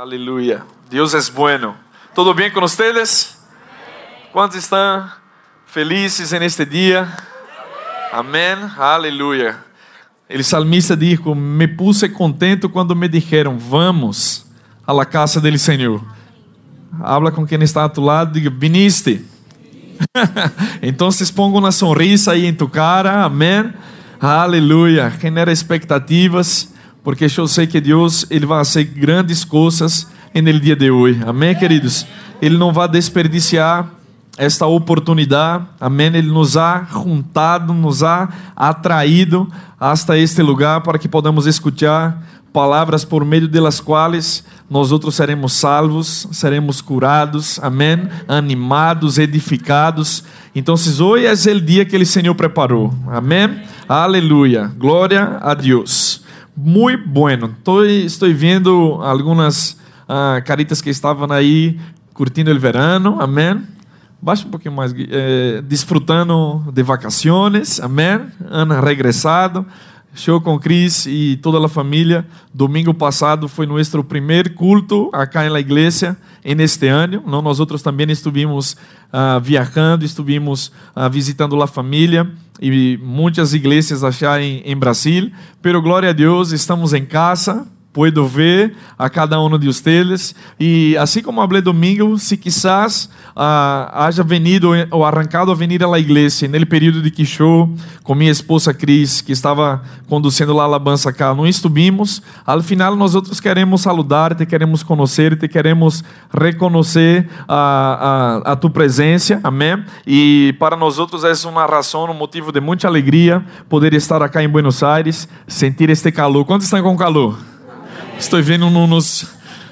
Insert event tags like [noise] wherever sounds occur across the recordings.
Aleluya. Dios es bueno. ¿Todo bien con ustedes? ¿Cuántos están felices en este día? Amén. Aleluya. El salmista dijo: Me puse contento quando me dijeron, vamos a la casa del Senhor. Habla com quem está a tu lado, diga, viniste. [laughs] então, ponga uma sonrisa aí em tu cara, amém. Aleluia. Genera expectativas, porque eu sei que Deus ele vai fazer grandes coisas no dia de hoje. Amém, queridos. Ele não vai desperdiciar esta oportunidade, amém. Ele nos ha juntado, nos ha atraído hasta este lugar para que podamos escutar palavras por meio delas quais nós outros seremos salvos, seremos curados, amém, animados, edificados. Então, hoje é o dia que o Senhor preparou, amém, aleluia, glória a Deus. Muito bueno, estou, estou vendo algumas ah, caritas que estavam aí curtindo o verano, amém. Baixa um pouquinho mais, eh, desfrutando de vacações, amém. Ana regressado. Show com Cris e toda a família. Domingo passado foi nosso primeiro culto acá na igreja en este ano. Nós outros também estivemos uh, viajando, estivemos uh, visitando a família e muitas igrejas achar em, em Brasil. Pero glória a Deus, estamos em casa puedo ver a cada um de ustedes. E assim como falei domingo, se quizás uh, haya venido ou arrancado a venir la igreja no período de que show com minha esposa Cris, que estava conduzindo lá a alabança cá, não estivemos. Al final, nós outros queremos saludar-te, queremos conhecer-te, queremos reconhecer a, a, a, tu presença, amém? E para nós outros é uma razão, um motivo de muita alegria poder estar aqui em Buenos Aires, sentir este calor. Quantos estão com calor? Estou vendo nos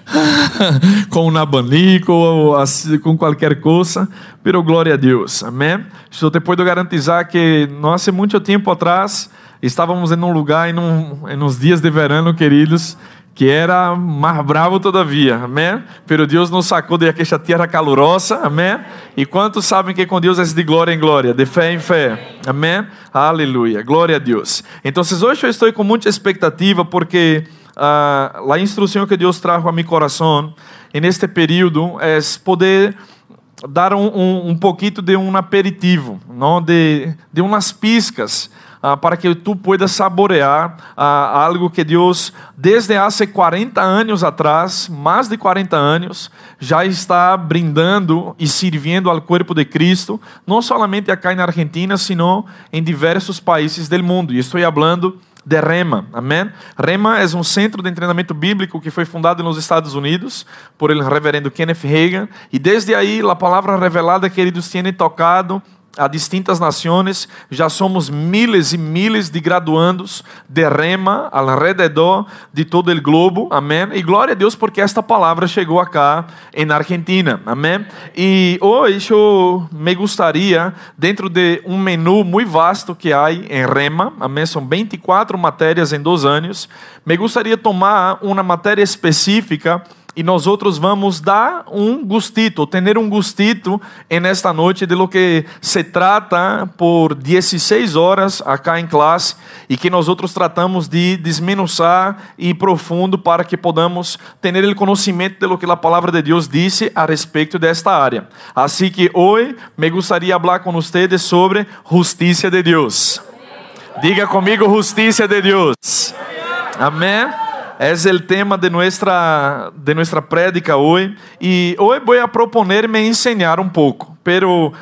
[laughs] com um abanico ou assim, com qualquer coisa, pero glória a Deus, amém? Estou te puedo garantizar que não há muito tempo atrás estávamos em um lugar em, um, em uns dias de verão, queridos, que era mais bravo todavia, amém? Pero Deus nos sacou de aquela terra calorosa, amém? E quantos sabem que com Deus é de glória em glória, de fé em fé, amém? Aleluia, glória a Deus. Então, hoje eu estou com muita expectativa porque a instrução que Deus trajo a meu coração neste período é poder dar um, um, um pouquinho de um aperitivo, não? de, de umas piscas uh, para que tu puedas saborear uh, algo que Deus, desde há 40 anos atrás, mais de 40 anos, já está brindando e servindo ao corpo de Cristo, não somente aqui na Argentina, sino em diversos países do mundo. E estou falando de Rema, amém? Rema é um centro de treinamento bíblico que foi fundado nos Estados Unidos por el reverendo Kenneth Reagan e desde aí a palavra revelada, queridos, tem tocado a distintas nações, já somos miles e miles de graduandos de rema ao redor de todo o globo, amém? E glória a Deus porque esta palavra chegou acá em Argentina, amém? E hoje eu me gostaria, dentro de um menu muito vasto que há em rema, amém? São 24 matérias em dois anos, me gostaria de tomar uma matéria específica e nós outros vamos dar um gustito, ter um gustito en esta noite de lo que se trata por 16 horas acá em classe e que nós outros tratamos de desmenuzar e profundo para que podamos ter o conhecimento de lo que a palavra de Deus disse a respeito desta área. Assim que hoje me gostaria de falar com vocês sobre justiça de Deus. Diga comigo justiça de Deus. Amém. Es el tema de nuestra, de nuestra prédica hoy. Y hoy voy a proponerme enseñar un poco, pero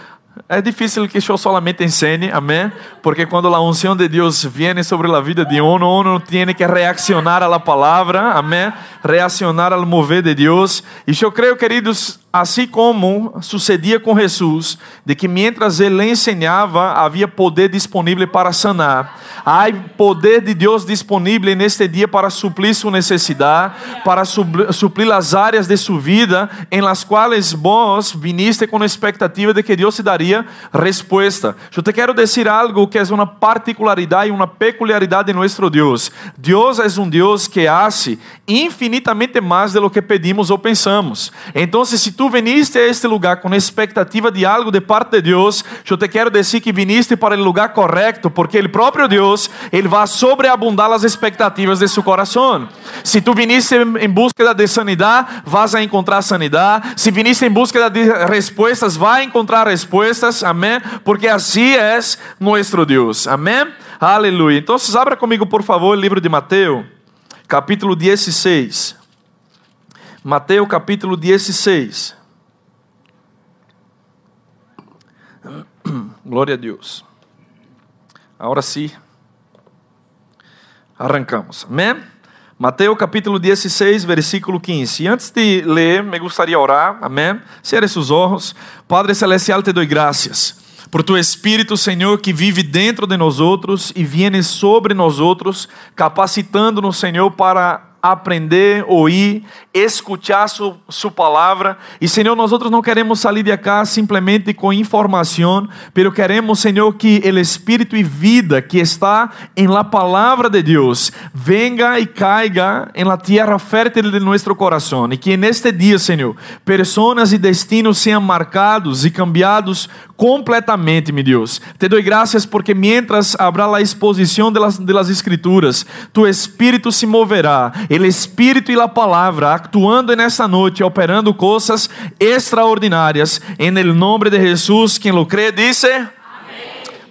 é difícil que eu solamente ensine, amém? Porque quando a unção de Deus vem sobre a vida de um, um tem que reaccionar à palavra, amém? Reaccionar ao mover de Deus. E eu creio, queridos, assim como sucedia com Jesus, de que mientras ele ensinava, havia poder disponível para sanar. Há poder de Deus disponível neste dia para suplir sua necessidade, para suplir as áreas de sua vida em las quais vós viniste com a expectativa de que Deus te daria resposta. Eu te quero dizer algo que é uma particularidade e uma peculiaridade de nosso Deus. Deus é um Deus que hace infinitamente mais de lo que pedimos ou pensamos. Então, se tu viniste a este lugar com expectativa de algo de parte de Deus, eu te quero dizer que viniste para o lugar correto, porque o próprio Deus, ele vai sobreabundar as expectativas de seu coração. Se tu viniste em busca de sanidade, vas a encontrar sanidade. Se viniste em busca de respostas, vai encontrar respostas. Amém? Porque assim é nosso Deus. Amém? Aleluia. Então, abra comigo, por favor, o livro de Mateus, capítulo 16. Mateus, capítulo 16. [clears throat] Glória a Deus. Agora sim, arrancamos. Amém? Mateus capítulo 16, versículo 15. E antes de ler, me gostaria de orar. Amém? Cierre seus olhos. Padre Celestial, te dou graças por tu Espírito, Senhor, que vive dentro de nós outros e viene sobre nós outros, capacitando-nos, Senhor, para aprender, ouvir, escutar su, su palavra. E, Senhor, nós outros não queremos sair de cá simplesmente com informação, pero queremos, Senhor, que o Espírito e vida que está em la palavra de Deus venga e caiga em la tierra fértil de nosso coração. E que neste dia, Senhor, pessoas e destinos sejam marcados e cambiados completamente, meu Deus. Te dou graças porque mientras habrá a exposição de las, de las escrituras, tu Espírito se moverá o Espírito e a palavra actuando nessa noite, operando coisas extraordinárias. Em nome de Jesus, quem lo crê, disse. Amém.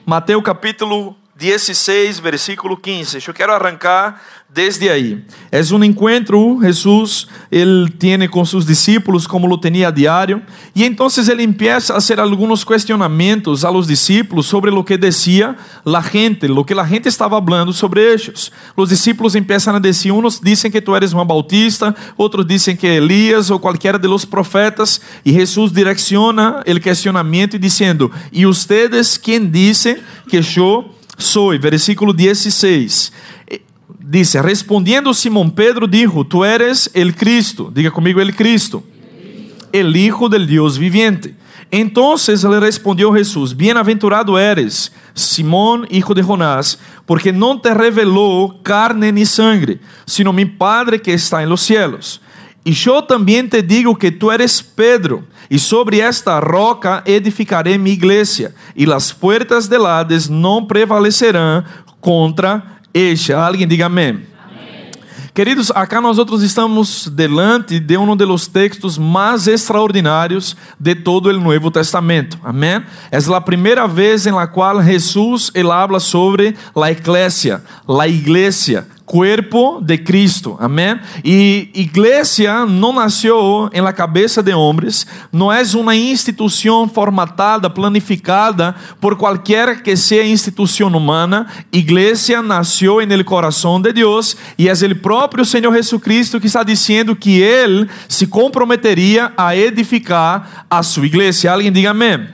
Mateus capítulo 16, versículo 15. Eu quero arrancar desde aí. É um encontro, Jesus, ele tem com seus discípulos, como lo tinha a diário, e então ele empieza a fazer alguns questionamentos a los discípulos sobre o que decía la gente, lo que la gente estava falando sobre eles. Os discípulos empiezan a dizer, uns dizem que tu eres Juan Bautista, outros dizem que Elias ou qualquer de los profetas, e Jesus direciona o questionamento dizendo, e ustedes quem dizem que eu sou? Versículo 16. Dice, respondiendo Simón Pedro dijo, tú eres el Cristo, diga conmigo el Cristo, el Hijo del Dios viviente. Entonces le respondió Jesús, bienaventurado eres, Simón, hijo de Jonás, porque no te reveló carne ni sangre, sino mi Padre que está en los cielos. Y yo también te digo que tú eres Pedro, y sobre esta roca edificaré mi iglesia, y las puertas del Hades no prevalecerán contra este. Alguém diga amém. Queridos, acá nós outros estamos delante de um dos textos mais extraordinários de todo o Novo Testamento. Amém? É a primeira vez em la qual Jesus ele habla sobre a igreja, a igreja, cuerpo de Cristo, amém? E igreja não nasceu em la cabeça de homens, não é uma instituição formatada, planificada por qualquer que seja instituição humana. Igreja nasceu em el coração de Deus e é o próprio Senhor Jesus Cristo que está dizendo que ele se comprometeria a edificar a sua igreja. Alguém diga amém.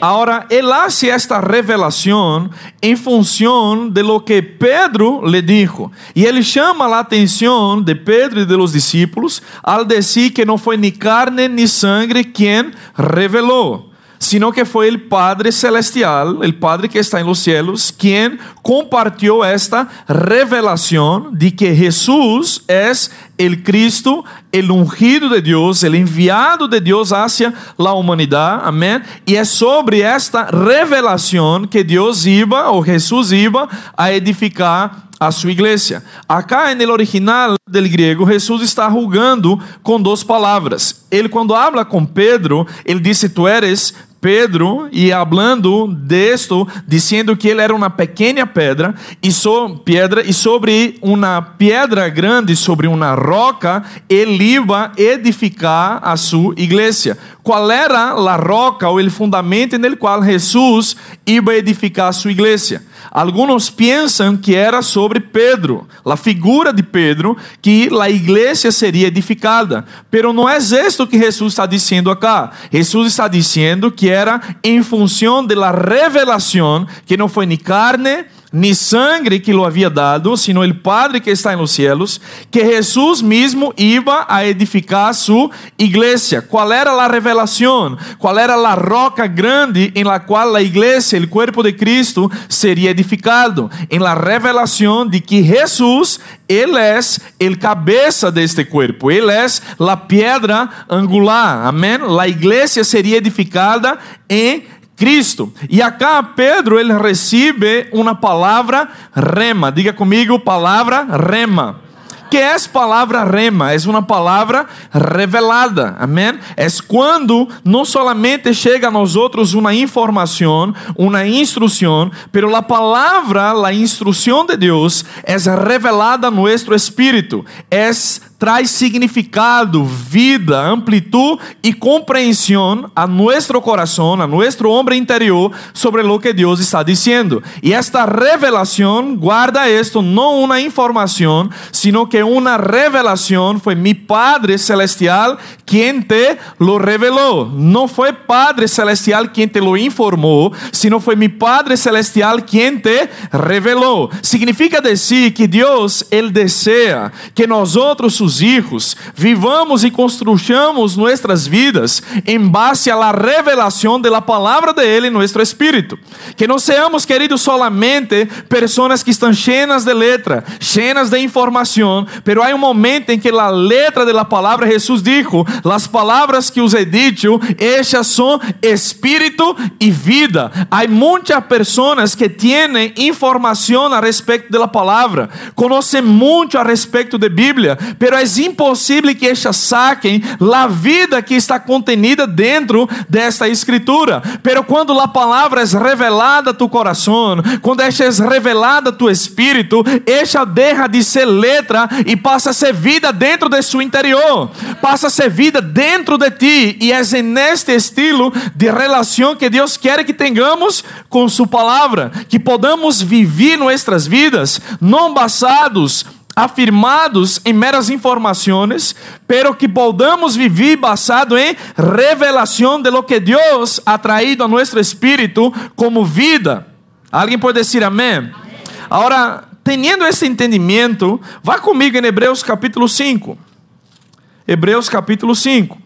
Ahora, él hace esta revelación en función de lo que Pedro le dijo. Y él llama la atención de Pedro y de los discípulos al decir que no fue ni carne ni sangre quien reveló sino que foi o Padre Celestial, o Padre que está em los cielos, quem compartilhou esta revelação de que Jesus é o Cristo, o ungido de Deus, o enviado de Deus hacia a humanidade, amém? E é sobre esta revelação que Deus iba, ou Jesus iba, a edificar a sua igreja. Acá no original del griego, Jesus está rugando com duas palavras. Ele quando habla com Pedro, ele disse: "Tu eres Pedro e hablando de esto, dizendo que ele era uma pequena pedra e so, pedra e sobre uma pedra grande, sobre uma roca, ele iba edificar a sua igreja. Qual era a roca ou o fundamento no qual Jesus iba edificar a sua igreja? Alguns pensam que era sobre Pedro, a figura de Pedro, que a igreja seria edificada. Pero não é isso que Jesus está dizendo acá. Jesus está dizendo que era em função da revelação que não foi nem carne ni sangre que lo había dado, sino el Padre que está en los cielos, que Jesús mismo iba a edificar su iglesia. ¿Cuál era la revelación? ¿Cuál era la roca grande en la cual la iglesia, el cuerpo de Cristo, sería edificado? En la revelación de que Jesús, Él es el cabeza de este cuerpo, Él es la piedra angular. Amén. La iglesia sería edificada en Cristo. E acá Pedro ele recebe uma palavra rema. Diga comigo, palavra rema. Que é palavra rema? É uma palavra revelada. Amém? É quando não somente chega a nós outros uma informação, uma instrução, pero a palavra, a instrução de Deus é revelada a nosso espírito. É traz significado, vida, amplitude e compreensão a nosso coração, a nosso homem interior sobre o que Deus está dizendo. E esta revelação guarda esto não uma informação, sino que uma revelação foi mi Padre celestial quem te lo revelou. Não foi Padre celestial quem te lo informou, sino foi mi Padre celestial quem te revelou. Significa dizer que Deus ele deseja que nós sus hijos, vivamos y construyamos nuestras vidas en base a la revelación de la palabra de Él en nuestro espíritu. Que no seamos, queridos, solamente personas que están llenas de letra, llenas de información, pero hay un momento en que la letra de la palabra Jesús dijo, las palabras que os he dicho, ellas son espíritu y vida. Hay muchas personas que tienen información a respecto de la conocen mucho a respecto de Biblia, pero é impossível que estas saquem a vida que está contenida dentro desta escritura. Pero quando a palavra é revelada a tu coração, quando esta é revelada a tu espírito, esta deixa de ser letra e passa a ser vida dentro de seu interior, passa a ser vida dentro de ti, e é neste estilo de relação que Deus quer que tenhamos com Sua palavra, que podamos viver nossas vidas não basados afirmados em meras informações, pero que podamos vivir basado em revelação de lo que Deus ha traído a nosso espírito como vida. Alguém pode dizer amém? Agora, tendo esse entendimento, vá comigo em Hebreus capítulo 5. Hebreus capítulo 5.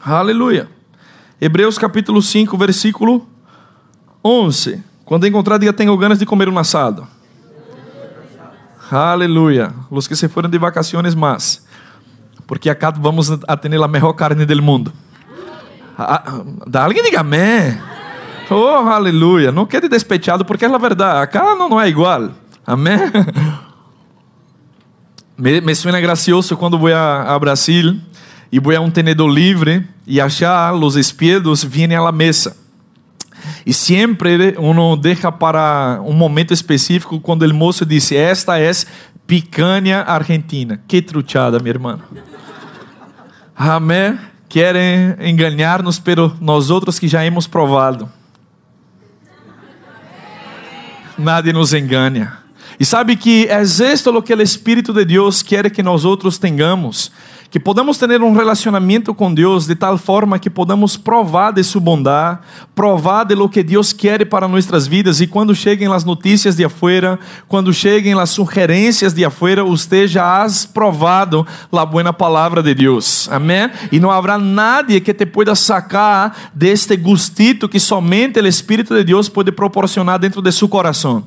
Aleluia. Hebreus capítulo 5, versículo 11. Quando encontrar, diga: Tenho ganas de comer um assado. Aleluya. Los que se fueron de vacaciones más. Porque acá vamos a tener la mejor carne del mundo. Ah, ah alguém diga amém. Oh, aleluia. Não quede despechado, porque é a verdade. Acá não, não é igual. Amém. Me, me suena gracioso quando vou a, a Brasil e vou a um tenedor livre e achar os espelhos vêm à mesa. E sempre uno deixa para um momento específico quando o moço disse: Esta é picanha argentina. Que truchada, minha irmã. Amém. Querem enganar-nos, pero nós outros que já hemos provado. Nadie nos engana. E sabe que é isto o que o Espírito de Deus quer que nós outros tenhamos que podamos ter um relacionamento com Deus de tal forma que podamos provar de sua bondade, provar de lo que Deus quer para nossas vidas e quando cheguem as notícias de afuera, quando cheguem as sugerências de afuera, você já has provado a boa palavra de Deus. Amém? E não haverá nadie que te pueda sacar deste gustito que somente o Espírito de Deus pode proporcionar dentro de seu coração.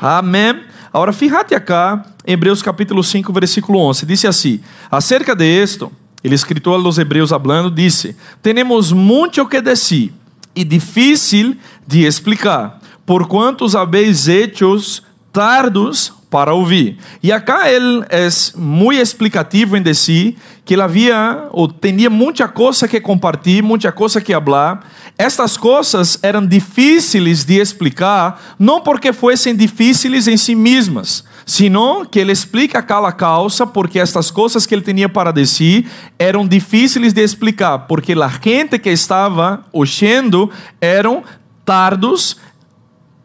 Amém? Agora, fíjate acá, Hebreus capítulo 5, versículo 11. Dice assim: Acerca de esto, el escritor a los Hebreus hablando, dice: Tenemos mucho que decir e difícil de explicar, por quantos habéis hechos tardos para ouvir. E acá ele é muito explicativo em si que ele havia ou tinha muita coisa que compartilhar, muita coisa que falar. Estas coisas eram difíceis de explicar, não porque fossem difíceis em si mesmas, sino que ele explica cada causa porque estas coisas que ele tinha para dizer eram difíceis de explicar, porque a gente que estava ouvindo eram tardos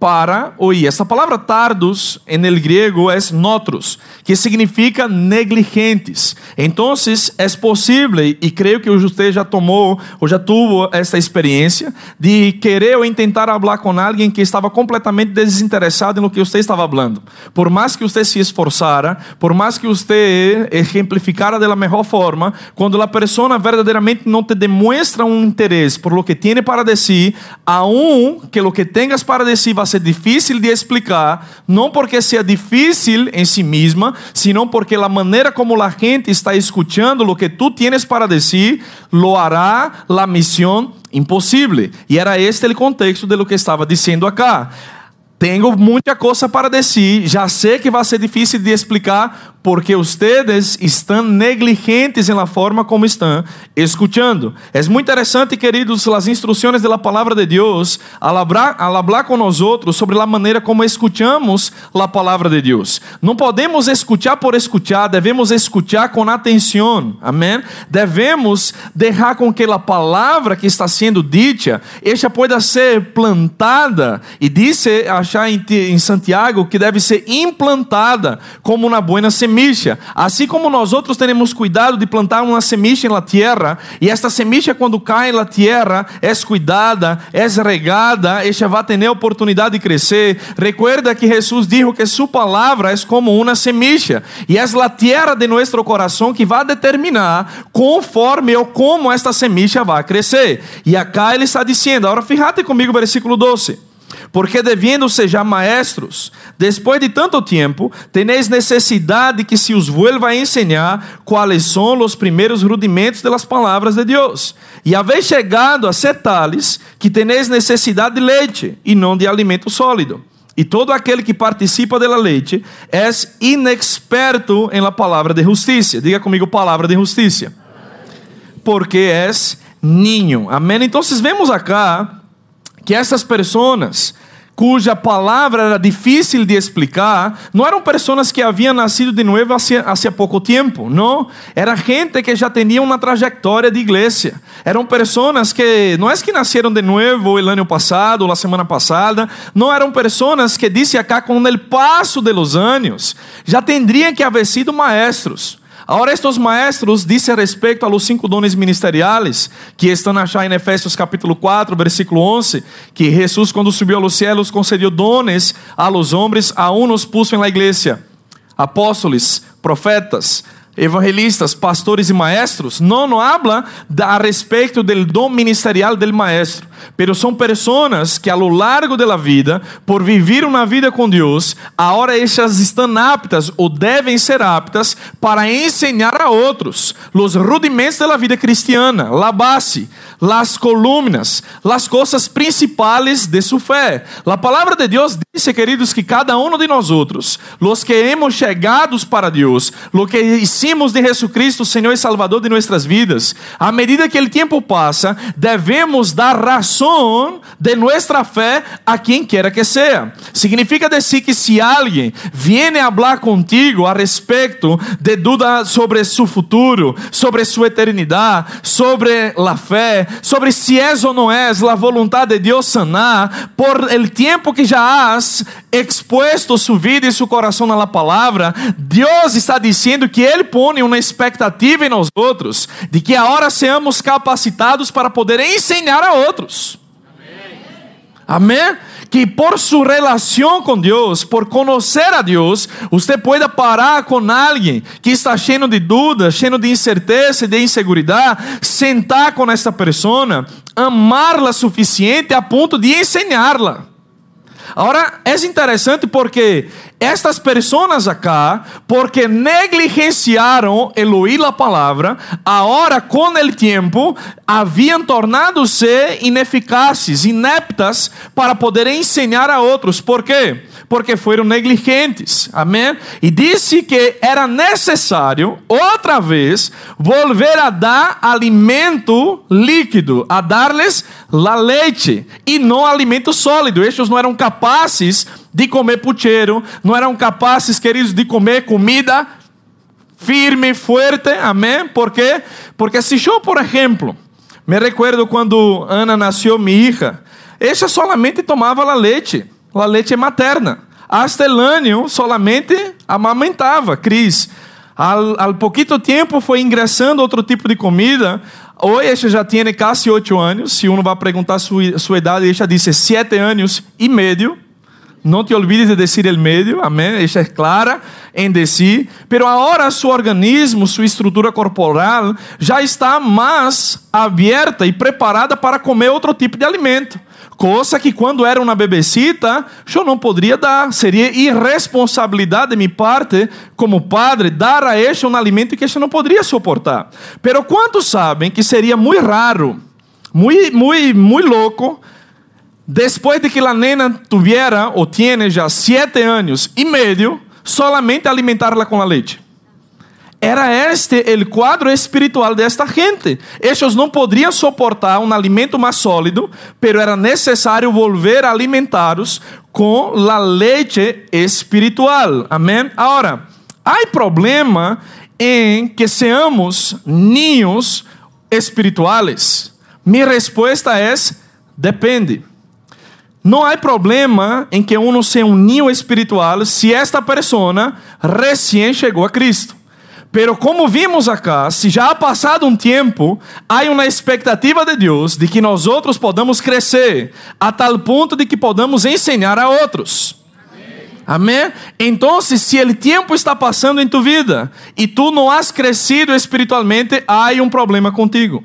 para oír. Essa palavra tardos en el griego é notros, que significa negligentes. Então, é possível, e creio que você já tomou ou já tuvo essa experiência, de querer ou tentar falar com alguém que estava completamente desinteressado no que você estava falando. Por mais que você se esforçara, por mais que você exemplificara da melhor forma, quando a pessoa verdadeiramente não te demonstra um interesse por lo que tem para dizer, aún que lo que tengas para dizer ser difícil de explicar, não porque seja difícil em si mesma, sino porque a maneira como a gente está escutando lo que tu tienes para dizer, lo hará la missão impossível. E era este o contexto de lo que estava dizendo acá. Tenho muita coisa para dizer, já sei que vai ser difícil de explicar, porque ustedes estão negligentes em la forma como estão escuchando. É muito interessante, queridos, as instruções da palavra de Deus al hablar, al hablar com nós outros sobre a maneira como escuchamos a palavra de Deus. Não podemos escuchar por escuchar, devemos escuchar com atenção. Amém? Devemos deixar com que a palavra que está sendo dita, esta pueda ser plantada e disse achar em Santiago que deve ser implantada como uma boa semente semilla. Assim como nós outros temos cuidado de plantar uma semilla na terra, e esta semilla quando cai na terra é cuidada, é regada, ela vai ter oportunidade de crescer. Recuerda que Jesus disse que sua palavra é como uma semilla, e é a terra de nosso coração que vai determinar conforme ou como esta semilla vai crescer. E acá ele está dizendo, agora fíjate comigo, versículo 12. Porque deviendo ser já maestros, depois de tanto tempo, tenéis necessidade que se os vuelva a enseñar quais são os primeiros rudimentos das palavras de Deus. E habéis chegado a ser tales que tenéis necessidade de leite e não de alimento sólido. E todo aquele que participa da leite é inexperto em la palavra de justiça. Diga comigo, palavra de justiça. Porque és ninho. Amém? Então, vemos acá que essas pessoas cuja palavra era difícil de explicar, não eram pessoas que haviam nascido de novo há pouco tempo, não. Era gente que já tinha uma trajetória de igreja. Eram pessoas que não é que nasceram de novo o ano passado ou a semana passada, não eram pessoas que disse acá com o passo de los anos já teriam que haver sido maestros. Ahora estos maestros dizem respeito a los cinco dones ministeriales que estão achar em Efésios capítulo 4, versículo 11, que Jesus quando subiu aos céus concedeu dones a los homens, a unos puso en la iglesia, apóstoles, profetas, evangelistas, pastores e maestros, não no habla a respeito del dom ministerial del maestro, pero são pessoas que a lo largo de la vida, por vivir uma vida com Deus, agora estas estão aptas ou devem ser aptas para ensinar a outros os rudimentos da vida cristiana, la base, las columnas, las coisas principais de sua fé. A palavra de Deus diz, queridos, que cada um de nós outros, los que hemos chegados para Deus, lo que hicimos de Jesucristo, Senhor e Salvador de nossas vidas, à medida que o tempo passa, devemos dar razão de nossa fé a quem quer que seja. Significa dizer que se alguém viene a falar contigo a respeito de dúvida sobre seu futuro, sobre sua eternidade, sobre a fé, sobre se és ou não és a vontade de Deus sanar, por el tempo que já has expuesto sua vida e seu coração na palavra, Deus está dizendo que Ele põe uma expectativa em nós outros, de que agora seamos capacitados para poder ensinar a outros. Amém? Que por sua relação com Deus, por conhecer a Deus, você pode parar com alguém que está cheio de dúvidas, cheio de incerteza e de inseguridade, sentar com essa pessoa, amá-la suficiente a ponto de ensiná-la. Agora, é interessante porque estas pessoas acá, porque negligenciaram el a palavra, agora com o tempo haviam tornado-se ineficazes, ineptas para poder ensinar a outros. Por quê? Porque foram negligentes. Amém? E disse que era necessário, outra vez, volver a dar alimento líquido, a dar-lhes la leite, e não alimento sólido. Estes não eram capazes de comer pucheiro, não eram capazes, queridos, de comer comida firme, fuerte, amém? ¿Por quê? Porque se eu, por exemplo, me recuerdo quando Ana nasceu, minha hija, ela solamente tomava a leite. A leite materna. Hasta el año solamente amamentava Cris. Al, al poquito tempo foi ingressando outro tipo de comida. Hoje já tem quase oito anos. Se uno vai perguntar sua, sua idade, ela disse sete anos e meio. Não te olvides de dizer el meio, amém? Esta é clara em si. Pero agora seu organismo, sua estrutura corporal já está mais aberta e preparada para comer outro tipo de alimento. Coisa que quando era uma bebecita, eu não poderia dar. Seria irresponsabilidade de minha parte, como padre, dar a este um alimento que este não poderia suportar. Pero quantos sabem que seria muito raro, muito, muito, muito louco, depois de que a nena tuviera ou tiene já sete anos e meio, solamente alimentarla com a leite. Era este o quadro espiritual desta gente. Estes não poderiam suportar um alimento mais sólido, pero era necessário volver a alimentar-os com a leite espiritual. Amém? Agora, há problema em que seamos ninhos espirituais? Minha resposta é: depende. Não há problema em que uno seja um ninho espiritual se esta pessoa recém chegou a Cristo. Pero como vimos acá, se já ha passado um tempo, há uma expectativa de Deus de que nós outros podamos crescer a tal ponto de que podamos ensinar a outros. Amém? Então, se o tempo está passando em tu vida e tu não has crescido espiritualmente, há um problema contigo.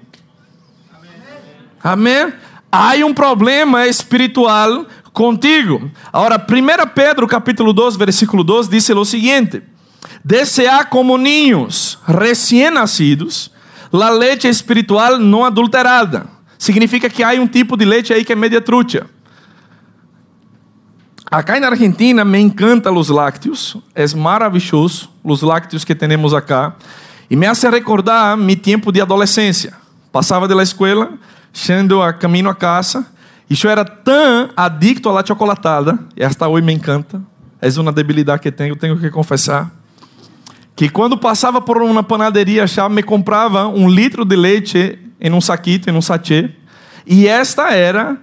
Amém? Há um problema espiritual contigo. Agora, 1 Pedro capítulo 2, versículo 2 diz o seguinte: Desear como ninhos recém-nascidos la leite espiritual não adulterada. Significa que há um tipo de leite aí que é media trucha. Acá na Argentina me encanta os lácteos, é maravilhoso os lácteos que temos acá e me hace recordar meu tempo de adolescência. Passava da escola, sendo a caminho a casa, e eu era tão adicto à la chocolatada, e esta hoje me encanta, é uma debilidade que tenho, tenho que confessar que quando passava por uma panaderia me comprava um litro de leite em um saquito, em um sachê, e esta era,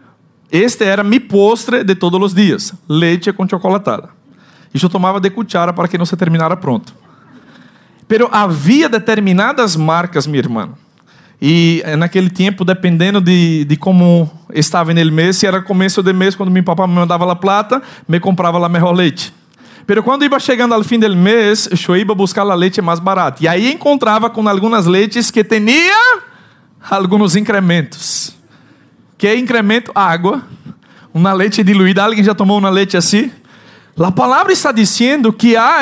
este era mi postre de todos os dias, leite com chocolatada. E eu tomava de cuchara para que não se terminara pronto. Pero havia determinadas marcas, minha irmã, e naquele tempo, dependendo de, de como estava no mês, se era começo de mês, quando meu papai me mandava a plata, me comprava a melhor leite. Pero quando iba chegando ao fim do mês, eu ia buscar a leite mais barata. E aí encontrava com algumas leites que tinha alguns incrementos. Que incremento? Água. Uma leite diluída. Alguém já tomou uma leite assim? A palavra está dizendo que há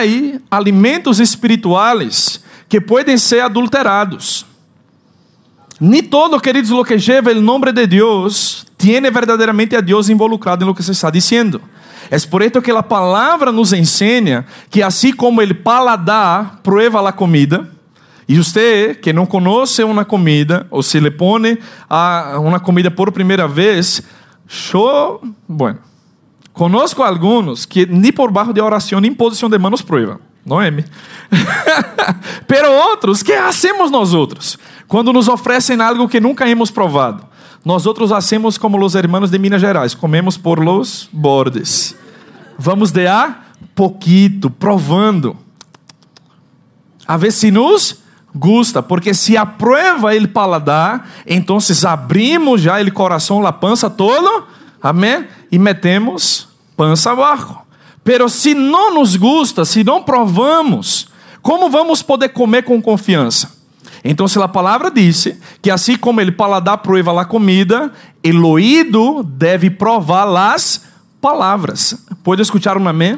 alimentos espirituais que podem ser adulterados. Nem todo, queridos, lo que lleva o nome de Deus, tiene verdadeiramente a Deus involucrado em lo que se está dizendo. É por isso que a palavra nos ensina que assim como ele paladar prueba a comida, e você que não conhece uma comida, ou se lhe põe a uma comida por primeira vez, show, bueno, conosco alguns que nem por barro de oração, nem posição de manos prueba. Não é? [laughs] Pero outros, que hacemos nós outros? Quando nos oferecem algo que nunca hemos provado. Nós outros hacemos como os hermanos de Minas Gerais, comemos por los bordes. Vamos de a pouquito, provando. A ver se nos gusta, porque se aprueba ele paladar, então abrimos já ele coração, la pança todo, amém? E metemos pança abaixo. Pero se não nos gusta, se não provamos, como vamos poder comer com confiança? Então, se a palavra disse que assim como ele paladar prueba a comida, el oído deve provar las palavras. Pode escutar um amém?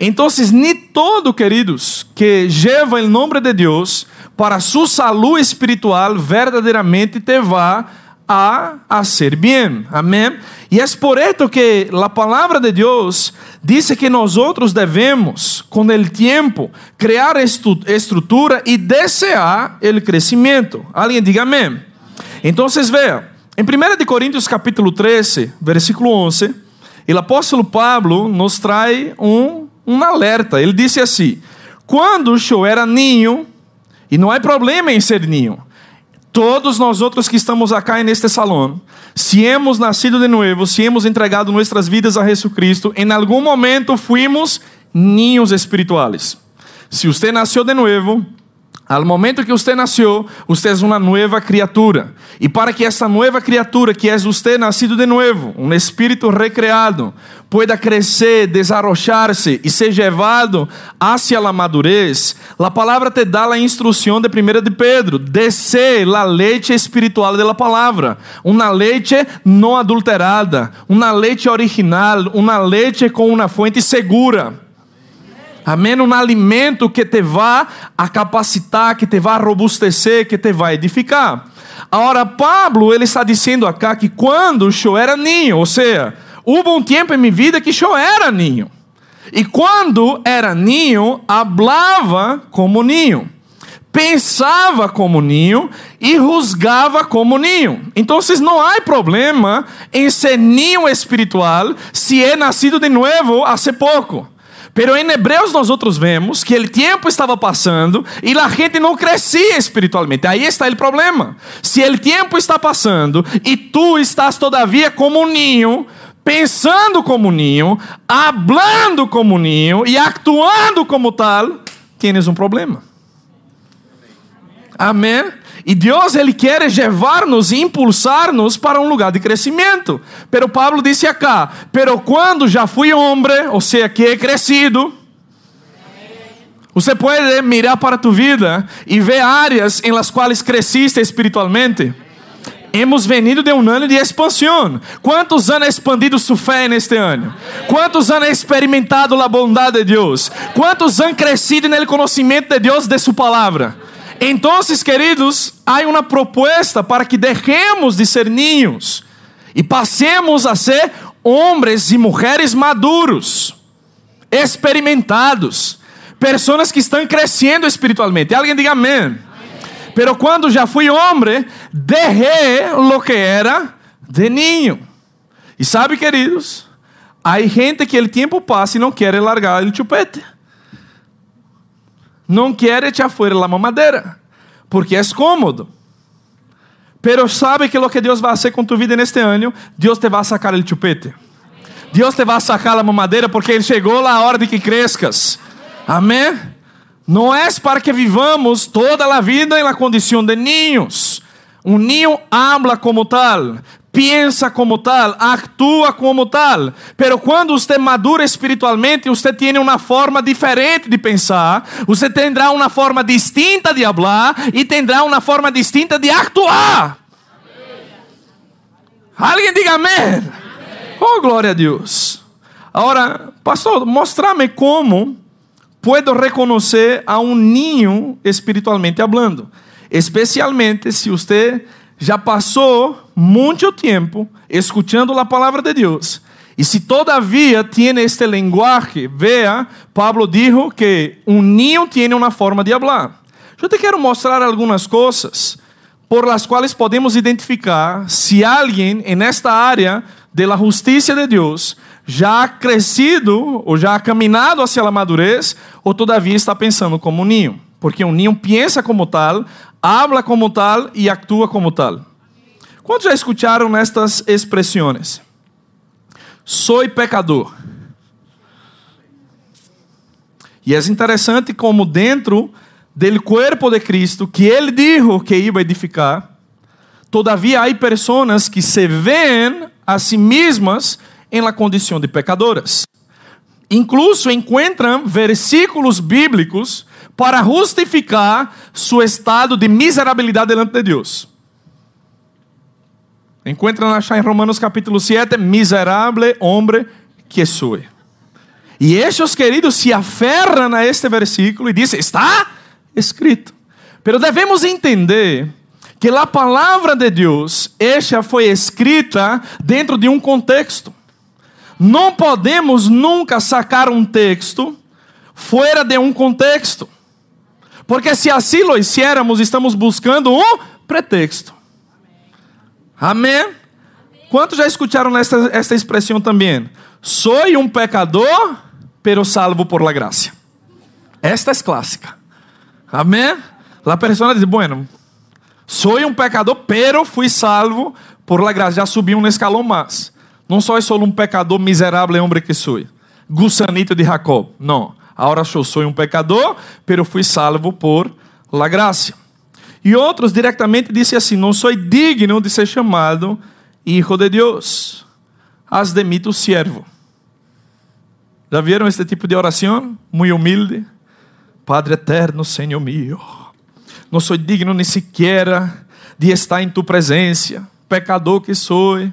Então, nem todo, queridos, que lleva o nome de Deus para sua saúde espiritual verdadeiramente te va a hacer bien. Amém? E é por isso que a palavra de Deus diz que nós devemos, com o tempo, criar estrutura e desejar o crescimento. Alguém diga amém. Então, veja, em 1 Coríntios capítulo 13, versículo 11, e o apóstolo Pablo nos traz um, um alerta. Ele disse assim: Quando eu era ninho, e não há problema em ser ninho, todos nós outros que estamos acá neste salão, se hemos nascido de novo, se hemos entregado nossas vidas a Jesus Cristo, em algum momento fuimos ninhos espirituais. Se você nasceu de novo, Al momento que usted nació, usted es una nueva criatura. Y para que esta nueva criatura, que es usted nacido de nuevo, un espíritu recreado, pueda crecer, desarrollarse y ser llevado hacia la madurez, la palabra te da la instrucción de 1 de Pedro, descer la leche espiritual de la palabra, una leche no adulterada, una leche original, una leche con una fuente segura. Amém? Um alimento que te vá a capacitar, que te vá robustecer, que te vai edificar. Agora, Pablo, ele está dizendo acá que quando eu era ninho, ou seja, houve um tempo em minha vida que eu era ninho. E quando era ninho, hablava como ninho, pensava como ninho e rusgava como ninho. Então, não há problema em ser ninho espiritual se é nascido de novo há pouco. Pero em Hebreus nós outros vemos que o tempo estava passando e a gente não crescia espiritualmente. Aí está o problema. Se o tempo está passando e tu estás todavia como um ninho, pensando como um ninho, hablando como um ninho e actuando como tal, tienes um problema. Amém? E Deus ele quer levar-nos e impulsar-nos para um lugar de crescimento. Pero Pablo disse acá, pero quando já fui homem, ou seja, que é crescido, você pode mirar para tu vida e ver áreas em las quais cresciste espiritualmente. Hemos venido de um ano de expansão. Quantos anos expandido sua fé neste ano? Quantos anos experimentado a bondade de Deus? Quantos anos crescido no conhecimento de Deus de sua palavra? Então, queridos, há uma proposta para que deixemos de ser ninhos e passemos a ser homens e mulheres maduros, experimentados, pessoas que estão crescendo espiritualmente. Alguém diga amém. Pero quando já fui homem, deixei lo que era de ninho. E sabe, queridos, há gente que o tempo passa e não quer largar o chupete não quer echar fora a mamadeira, porque é cômodo. Pero sabe que lo que Deus vai fazer com tu vida neste ano, Deus te vai sacar o chupete. Deus te vai sacar a mamadeira porque ele chegou a hora de que crescas. Amém? Não é para que vivamos toda a vida em la condição de niños. Um ninho habla como tal, piensa como tal, actúa como tal. Pero quando você madura espiritualmente, você tem uma forma diferente de pensar, você terá uma forma distinta de falar e terá uma forma distinta de actuar. Alguém diga amém. Oh, glória a Deus. Agora, pastor, mostra-me como puedo reconhecer a um ninho espiritualmente hablando. Especialmente se você já passou muito tempo escutando a palavra de Deus. E se todavia tem este lenguaje, vea, Pablo dijo que um niño tem uma forma de hablar. Eu te quero mostrar algumas coisas por las quais podemos identificar se alguém en esta área de la justiça de Deus já ha crescido ou já ha caminhado hacia a madurez ou todavia está pensando como um ninho. Porque um ninho pensa como tal, habla como tal e actúa como tal. Quantos já escutaram estas expressões? Sou pecador. E é interessante como dentro do corpo de Cristo, que ele dijo que ia edificar, todavia há pessoas que se veem a si mesmas em la condição de pecadoras. Incluso encontram versículos bíblicos para justificar seu estado de miserabilidade diante de Deus. Encuentran achar em Romanos capítulo 7, miserável homem que sou. E estes queridos se aferram a este versículo e dizem: está escrito. Pero devemos entender que a palavra de Deus, esta foi escrita dentro de um contexto. Não podemos nunca sacar um texto fora de um contexto. Porque se assim lo hiciéramos, estamos buscando um pretexto. Amém? Quantos já escutaram esta expressão também? Sou um pecador, pero salvo por la gracia. Esta é clássica. Amém? A pessoa diz: Bueno, Sou um pecador, pero fui salvo por la gracia. Já subi um escalão mais. Não sou só um pecador miserável homem que sou. Gusanito de Jacob. Não. Agora eu sou um pecador, pero fui salvo por la gracia. E outros diretamente dizem assim: Não sou digno de ser chamado Hijo de Deus. Haz de mim tu siervo. Já viram este tipo de oração? Muito humilde. Padre eterno, Senhor meu. Não sou digno nem sequer de estar em tu presença. Pecador que sou.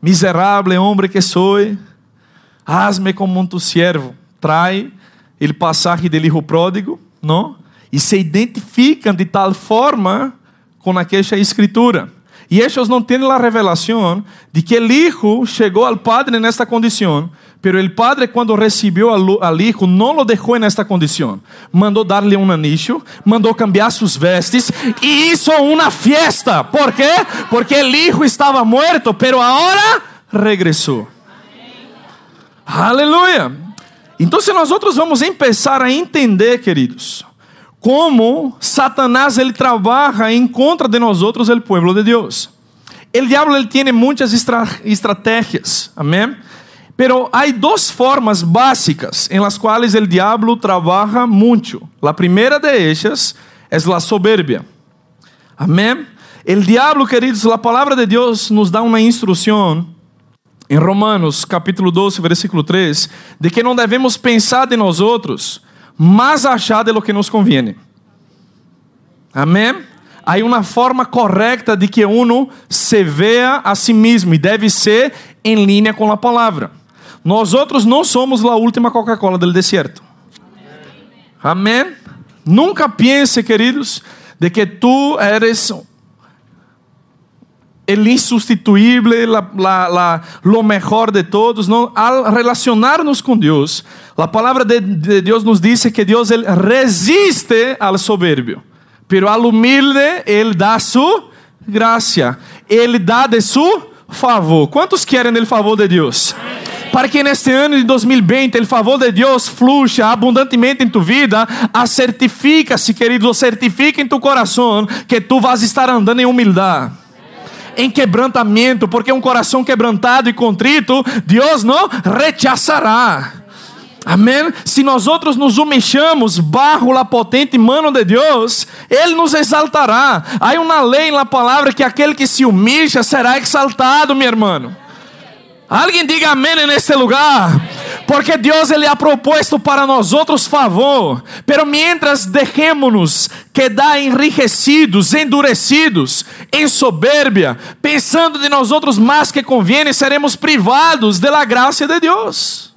Miserável homem que sou. Hazme como um tu siervo. Trai ele passagem dele hijo pródigo, não? E se identificam de tal forma com aquela escritura. E eles não têm a revelação de que o hijo chegou ao padre nesta condição, pero o padre quando recebeu al hijo não lo deixou nesta condição. Mandou dar-lhe um anillo, mandou cambiar suas vestes e hizo uma fiesta. ¿Por quê? Porque o hijo estava muerto, pero agora regressou. Aleluia. Então, nós outros vamos começar a entender, queridos, como Satanás ele trabalha em contra de nós outros, o povo de Deus. O diabo ele tem muitas estra estratégias, amém? Pero há duas formas básicas em las quais o diabo trabalha muito. A primeira de ellas é a soberbia. Amém? O diabo, queridos, a palavra de Deus nos dá uma instrução em Romanos, capítulo 12, versículo 3, de que não devemos pensar de nós outros, mas achar de lo que nos conviene. Amém? Há uma forma correta de que uno se veja a si mesmo e deve ser em linha com a palavra. Nós outros não somos a última Coca-Cola do deserto. Amém? Nunca pense, queridos, de que tu eres el insustituible, la, la, la, lo mejor de todos. No, al relacionarnos con Dios, la palabra de, de Dios nos dice que Dios él resiste al soberbio, pero al humilde Él da su gracia, Él da de su favor. ¿Cuántos quieren el favor de Dios? para que neste ano de 2020 o favor de Deus fluya abundantemente em tu vida, a certifica-se, querido, certifica em tu coração que tu vas estar andando em humildade em quebrantamento, porque um coração quebrantado e contrito, Deus não rechazará. Amém? Se nós outros nos humilhamos barro a potente mano de Deus, Ele nos exaltará. Há uma lei na palavra que aquele que se humilha será exaltado, meu irmão. Alguém diga amém neste lugar. Porque Deus ele ha proposto para nós outros favor, pero mientras dejemos-nos quedar enriquecidos, endurecidos, em soberbia, pensando de nós outros mais que convém, seremos privados da graça de Deus.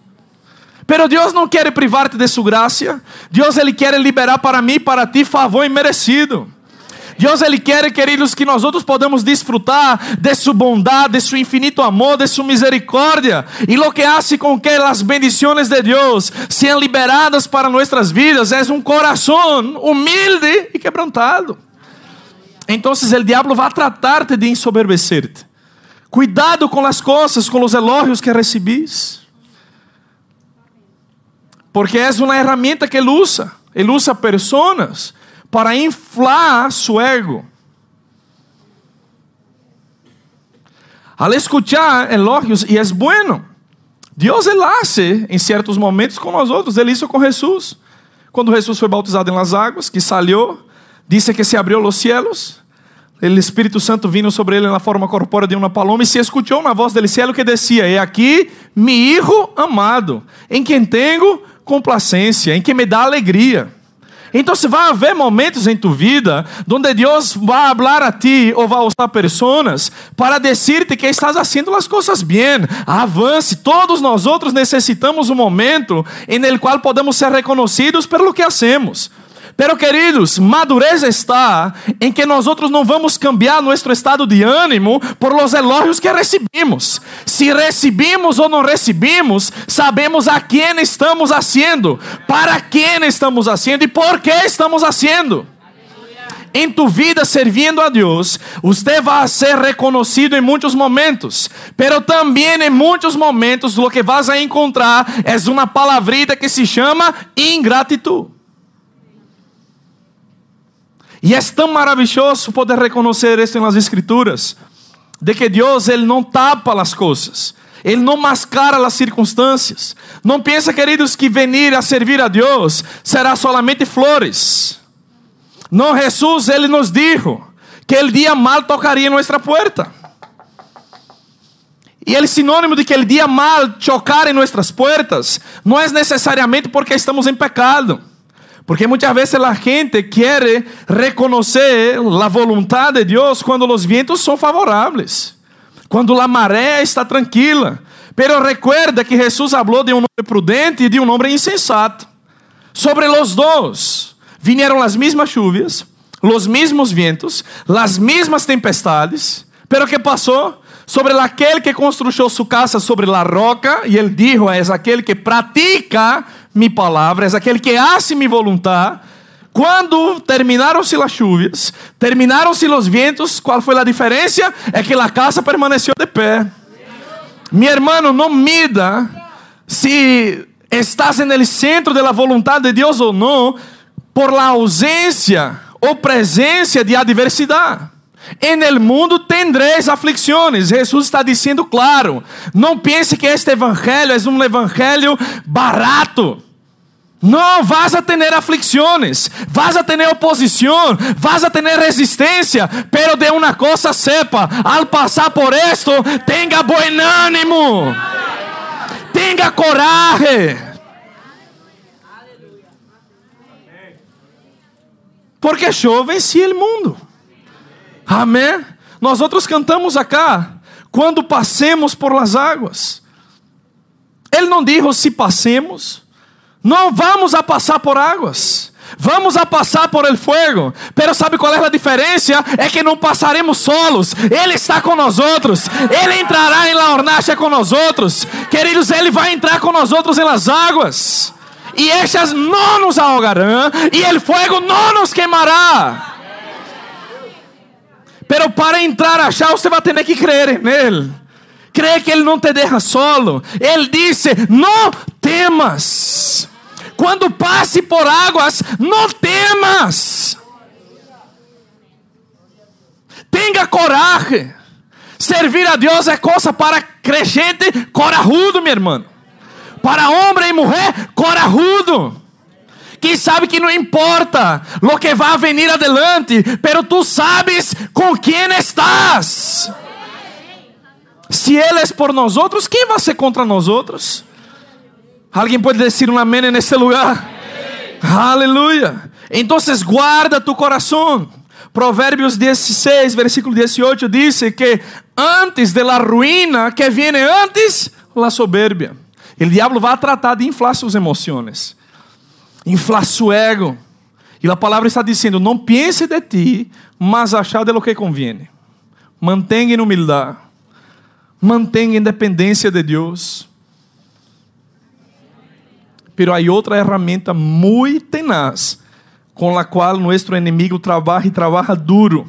Pero Deus não quer privar-te de sua graça. Deus ele quer liberar para mim para ti favor imerecido. Deus ele quer, queridos, que nós outros podamos desfrutar de sua bondade, de infinito amor, de misericórdia. E lo que hace com que as bendições de Deus sejam liberadas para nossas vidas é um coração humilde e quebrantado. Então, o diabo vai tratar-te de ensoberbecer-te. Cuidado com as coisas, com os elogios que recebis. Porque é uma ferramenta que ele usa. Ele usa pessoas para inflar su ego. Al escuchar elogios, e é bueno, Deus ele hace em certos momentos com nós outros, ele hizo com Jesus. Quando Jesus foi bautizado em las águas, que salió, disse que se abriu os cielos, o Espírito Santo vino sobre ele na forma corpórea de uma paloma e se escutou na voz del cielo que descia: "É aqui mi hijo amado, em quem tenho complacência, em quem me dá alegria." Então, se vai haver momentos em tu vida onde Deus vai falar a ti ou vai usar pessoas para dizer-te que estás fazendo as coisas bem, avance. Todos nós outros necessitamos um momento em el qual podemos ser reconhecidos pelo que hacemos. Pero queridos, madureza está em que nós outros não vamos cambiar nosso estado de ânimo por los elogios que recebimos. Se recebimos ou não recebimos, sabemos a quem estamos haciendo, para quem estamos haciendo e por que estamos haciendo. Em tu vida servindo a Deus, você vai ser reconhecido em muitos momentos, pero também em muitos momentos o que vas a encontrar é uma palavrita que se chama ingratitude. E é tão maravilhoso poder reconhecer isso nas escrituras, de que Deus ele não tapa as coisas. Ele não mascara as circunstâncias. Não pensa, queridos, que venir a servir a Deus será solamente flores. Não, Jesus, ele nos dijo que el dia mal tocaria em nossa porta. E o sinônimo de que o dia mal chocar em nossas portas não é necessariamente porque estamos em pecado. Porque muitas vezes a gente quer reconhecer a vontade de Deus quando os ventos são favoráveis quando a maré está tranquila. Pero recuerda que Jesus falou de um homem prudente e de um homem insensato. Sobre os dois vinieron as mesmas chuvas, os mesmos ventos, as mesmas tempestades. Pero que passou? Sobre aquele que construiu sua casa sobre a roca, e ele dijo: É aquele que pratica mi palavra, é aquele que hace mi voluntad. Quando terminaram-se as chuvas, terminaram-se os ventos, qual foi a diferença? É que a casa permaneceu de pé. Mi hermano, não mida se estás no centro da vontade de Deus ou não, por la ausência ou presença de adversidade. En el mundo tendréis aflicções. Jesus está dizendo claro. Não pense que este evangelho é um evangelho barato. No, vas a tener aflicciones, vas a tener oposición, vas a tener resistencia, pero de una cosa sepa, al pasar por esto, tenga buen ánimo, tenga coraje. Porque yo vencí el mundo. Amém? Nós outros cantamos acá, quando passemos por las águas. Ele não dijo se passemos. Não vamos a passar por águas. Vamos a passar por el fuego. Pero sabe qual é a diferença? É que não passaremos solos. Ele está com nós outros. Ele entrará em la hornacha com nós outros. Queridos, ele vai entrar com nós outros em las águas. E estas não nos ahogarão e el fuego não nos queimará. Pero para entrar a chá, você vai ter que crer nele. Cree que ele não te deixa solo. Ele disse: Não temas. Quando passe por águas, não temas. Tenha coragem. Servir a Deus é coisa para crescente corajudo, meu irmão. Para homem e mulher corajudo. Que sabe que não importa lo que vai venir adelante, pero tu sabes com quem estás. Se Ele é por nós outros, quem vai ser contra nós outros? Alguém pode dizer um amém nesse lugar? Aleluia. Então, guarda tu coração. Provérbios 16, versículo 18 diz que antes de la que viene antes la soberbia. O diabo vai tratar de inflar suas emoções, inflar seu ego. E a palavra está dizendo: não pense de ti, mas achar de lo que conviene. Mantenha humildade, mantenha em dependência de Deus. Pero hay otra herramienta muy tenaz con la cual nuestro enemigo trabaja y trabaja duro.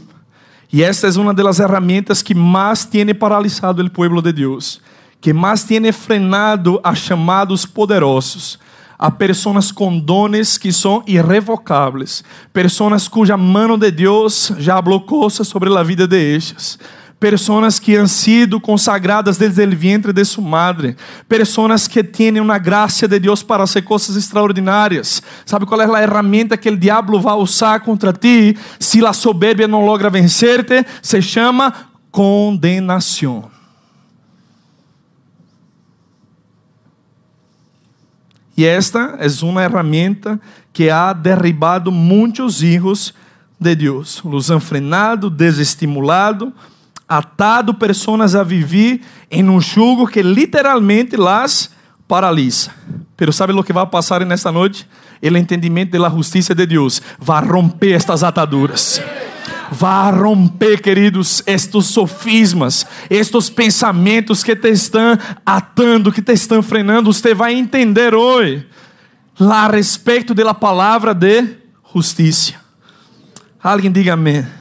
Y esta es una de las herramientas que más tiene paralizado el pueblo de Dios, que más tiene frenado a chamados poderosos, a pessoas com dones que são irrevocables, pessoas cuja mano de Deus já coisas sobre a vida de estes Personas que han sido consagradas desde o vientre de sua madre. Personas que têm uma graça de Deus para fazer coisas extraordinárias. ¿Sabe qual é a ferramenta que o diabo vai usar contra ti se a soberbia não logra vencerte? Se chama condenação. E esta é uma ferramenta que ha derribado muitos hijos de Deus. Los han frenado, desestimulado atado pessoas a viver em um jugo que literalmente las paralisa. Pero sabe o que vai passar nesta noite? O entendimento da justiça de Deus vai romper estas ataduras. Vai romper, queridos, estes sofismas, estes pensamentos que te estão atando, que te estão frenando. Você vai entender hoje lá a respeito da palavra de justiça. Alguém diga amém.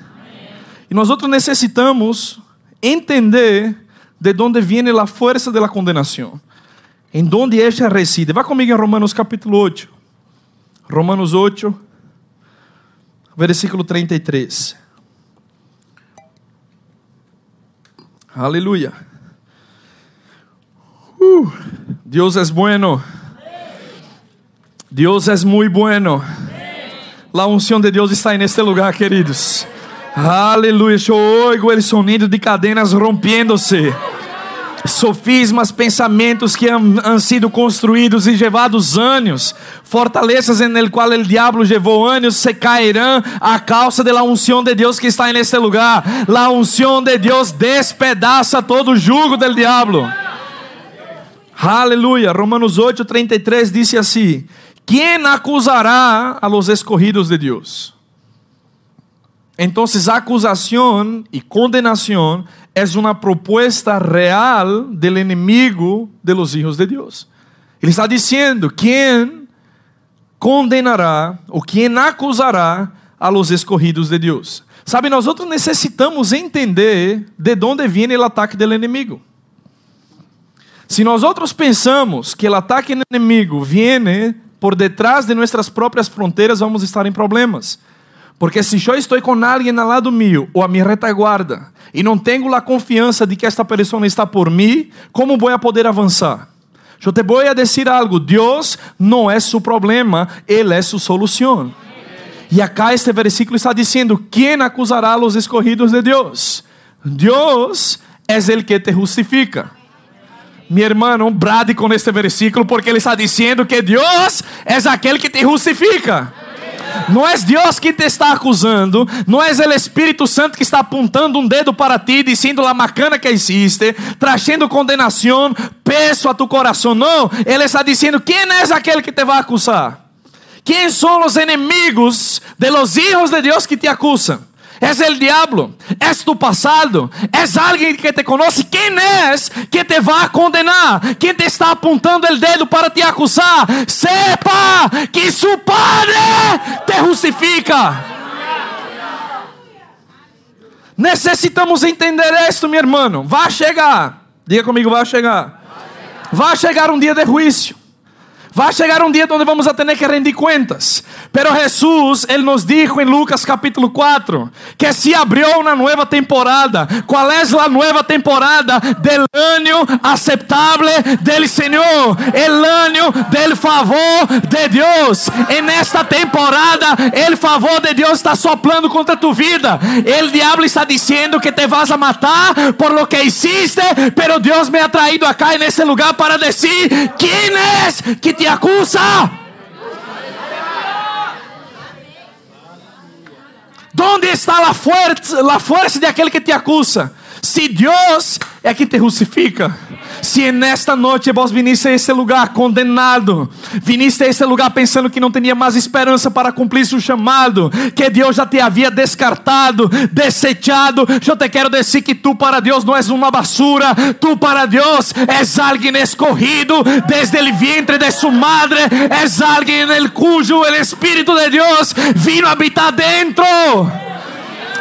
E nós outros necessitamos entender de onde vem a força da condenação. Em onde esta reside. Vá comigo em Romanos capítulo 8. Romanos 8, versículo 33. Aleluia. Uh, Deus é bueno. Deus é muito bueno. A unção de Deus está neste lugar, queridos. Aleluia. Eu oigo o sonido de cadenas rompendo-se sofismas, pensamentos que han, sido construídos e levados anos, fortalezas en el cual el diablo levou anos, se cairão a causa de la unción de Deus que está neste lugar. La unción de Deus despedaça todo o jugo del diablo. Aleluia. Romanos 8:33 diz assim: Quem acusará a los escorridos de Deus? Então, acusação e condenação é uma proposta real del inimigo de los hijos de Deus. Ele está dizendo: quem condenará ou quem acusará a los escorridos de Deus? Sabe, nós outros necessitamos entender de onde vem o ataque do inimigo. Se nós outros pensamos que o ataque do inimigo vem por detrás de nossas próprias fronteiras, vamos estar em problemas. Porque se eu estou com alguém ao lado meu ou a minha retaguarda e não tenho a confiança de que esta pessoa está por mim, como vou poder avançar? Eu te vou dizer algo: Deus não é seu problema, Ele é sua solução. E acá este versículo está dizendo: quem acusará os escorridos de Deus? Deus é ele que te justifica. Mi hermano, brade com este versículo, porque ele está dizendo que Deus é aquele que te justifica. Não é Deus que te está acusando, não é o Espírito Santo que está apontando um dedo para ti, dizendo la macana que existe, trazendo condenação, peso a tu coração. Não, Ele está dizendo: quem é aquele que te vai acusar? Quem são os inimigos de los hijos de Deus que te acusam? És el diablo, és tu passado, és alguém que te conhece. Quem és que te vai condenar? Quem te está apontando o dedo para te acusar? Sepa que su Padre te justifica. Necessitamos entender isto, meu irmão. Vai chegar. Diga comigo, vai chegar. Vai chegar um dia de juízo. Vai chegar um dia onde vamos a tener que rendir cuentas. Pero Jesús, Él nos dijo en Lucas capítulo 4 que se abrió una nueva temporada. ¿Cuál es la nueva temporada? Del año aceptable del Señor. El año del favor de Dios. En esta temporada, el favor de Dios está soplando contra tu vida. El diablo está diciendo que te vas a matar por lo que hiciste. Pero Dios me ha traído acá en este lugar para decir: ¿Quién es que te acusa? ¿Dónde está la fuerza, la fuerza de aquel que te acusa? Se Deus é que te justifica. Se nesta noite vos viniste a esse lugar condenado, viniste a esse lugar pensando que não tinha mais esperança para cumprir seu chamado, que Deus já te havia descartado, desechado, eu te quero dizer que tu para Deus não és uma basura, tu para Deus és alguém escorrido desde o vientre de sua madre, és alguém cujo o Espírito de Deus vino habitar dentro.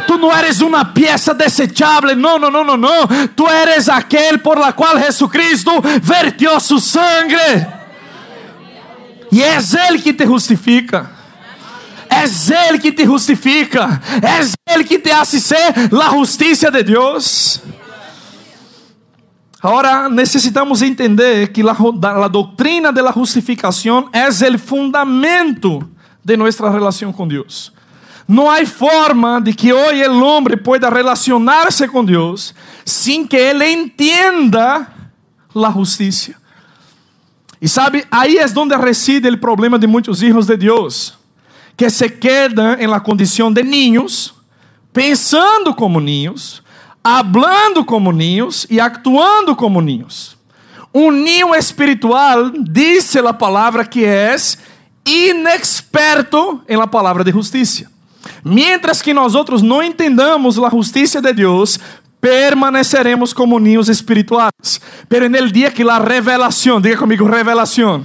Tú no eres una pieza desechable. No, no, no, no, no. Tú eres aquel por la cual Jesucristo vertió su sangre. E é Ele que te justifica. É Ele que te justifica. É Ele que te hace ser a justiça de Deus. Agora necessitamos entender que a doutrina da justificação é o fundamento de nossa relação com Deus. Não há forma de que hoje o homem pueda relacionar-se com Deus sem que ele entenda a justiça. E sabe, aí é onde reside o problema de muitos filhos de Deus, que se quedam em la condição de niños, pensando como niños, hablando como niños e actuando como niños. Um ninho espiritual, dice a palavra que é inexperto em la palavra de justiça. Mientras que nós outros não entendamos a justiça de Deus, permaneceremos como ninhos espirituais. Pero en el que la revelação, diga comigo, revelação.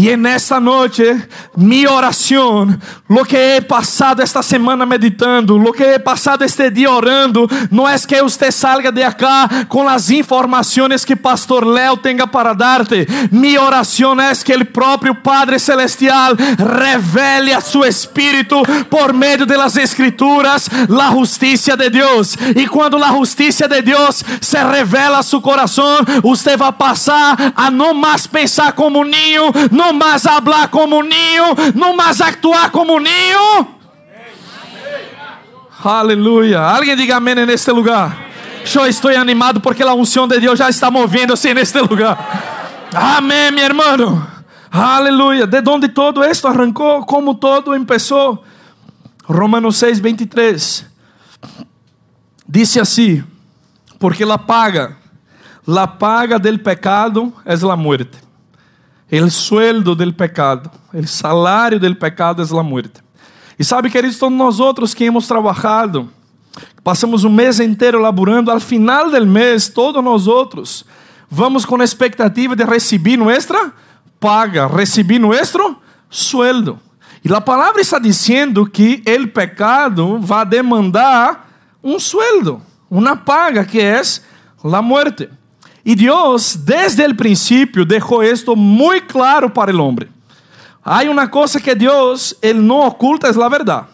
Y en esta noche, mi oración, lo que he pasado esta semana meditando, lo que he pasado este día orando, no es que usted salga de acá con las informaciones que Pastor Leo tenga para darte. Mi oración es que el propio Padre Celestial revele a su espíritu por medio de las escrituras la justicia de Dios. Y cuando la justicia de Dios se revela a su corazón, usted va a pasar a no más pensar como un niño, no más hablar como niño, no más actuar como un niño. Aleluya. Alguien diga amén en este lugar. Yo estoy animado porque la unción de Dios ya está moviéndose en este lugar. Amén, mi hermano. Aleluya. ¿De dónde todo esto arrancó? ¿Cómo todo empezó? Romanos 6, 23. Dice así: Porque la paga, la paga del pecado es la muerte. El sueldo del pecado, el salario del pecado es la muerte. E sabe, queridos, todos nós outros que hemos trabalhado, passamos um mês inteiro laborando, al final del mês, todos nós outros, vamos com a expectativa de receber nossa paga, receber nosso sueldo. E a palavra está dizendo que o pecado vai demandar um sueldo, uma paga que é a morte. E Deus, desde o princípio, deixou isto muito claro para o homem. Há uma coisa que Deus, Ele não oculta, é a verdade.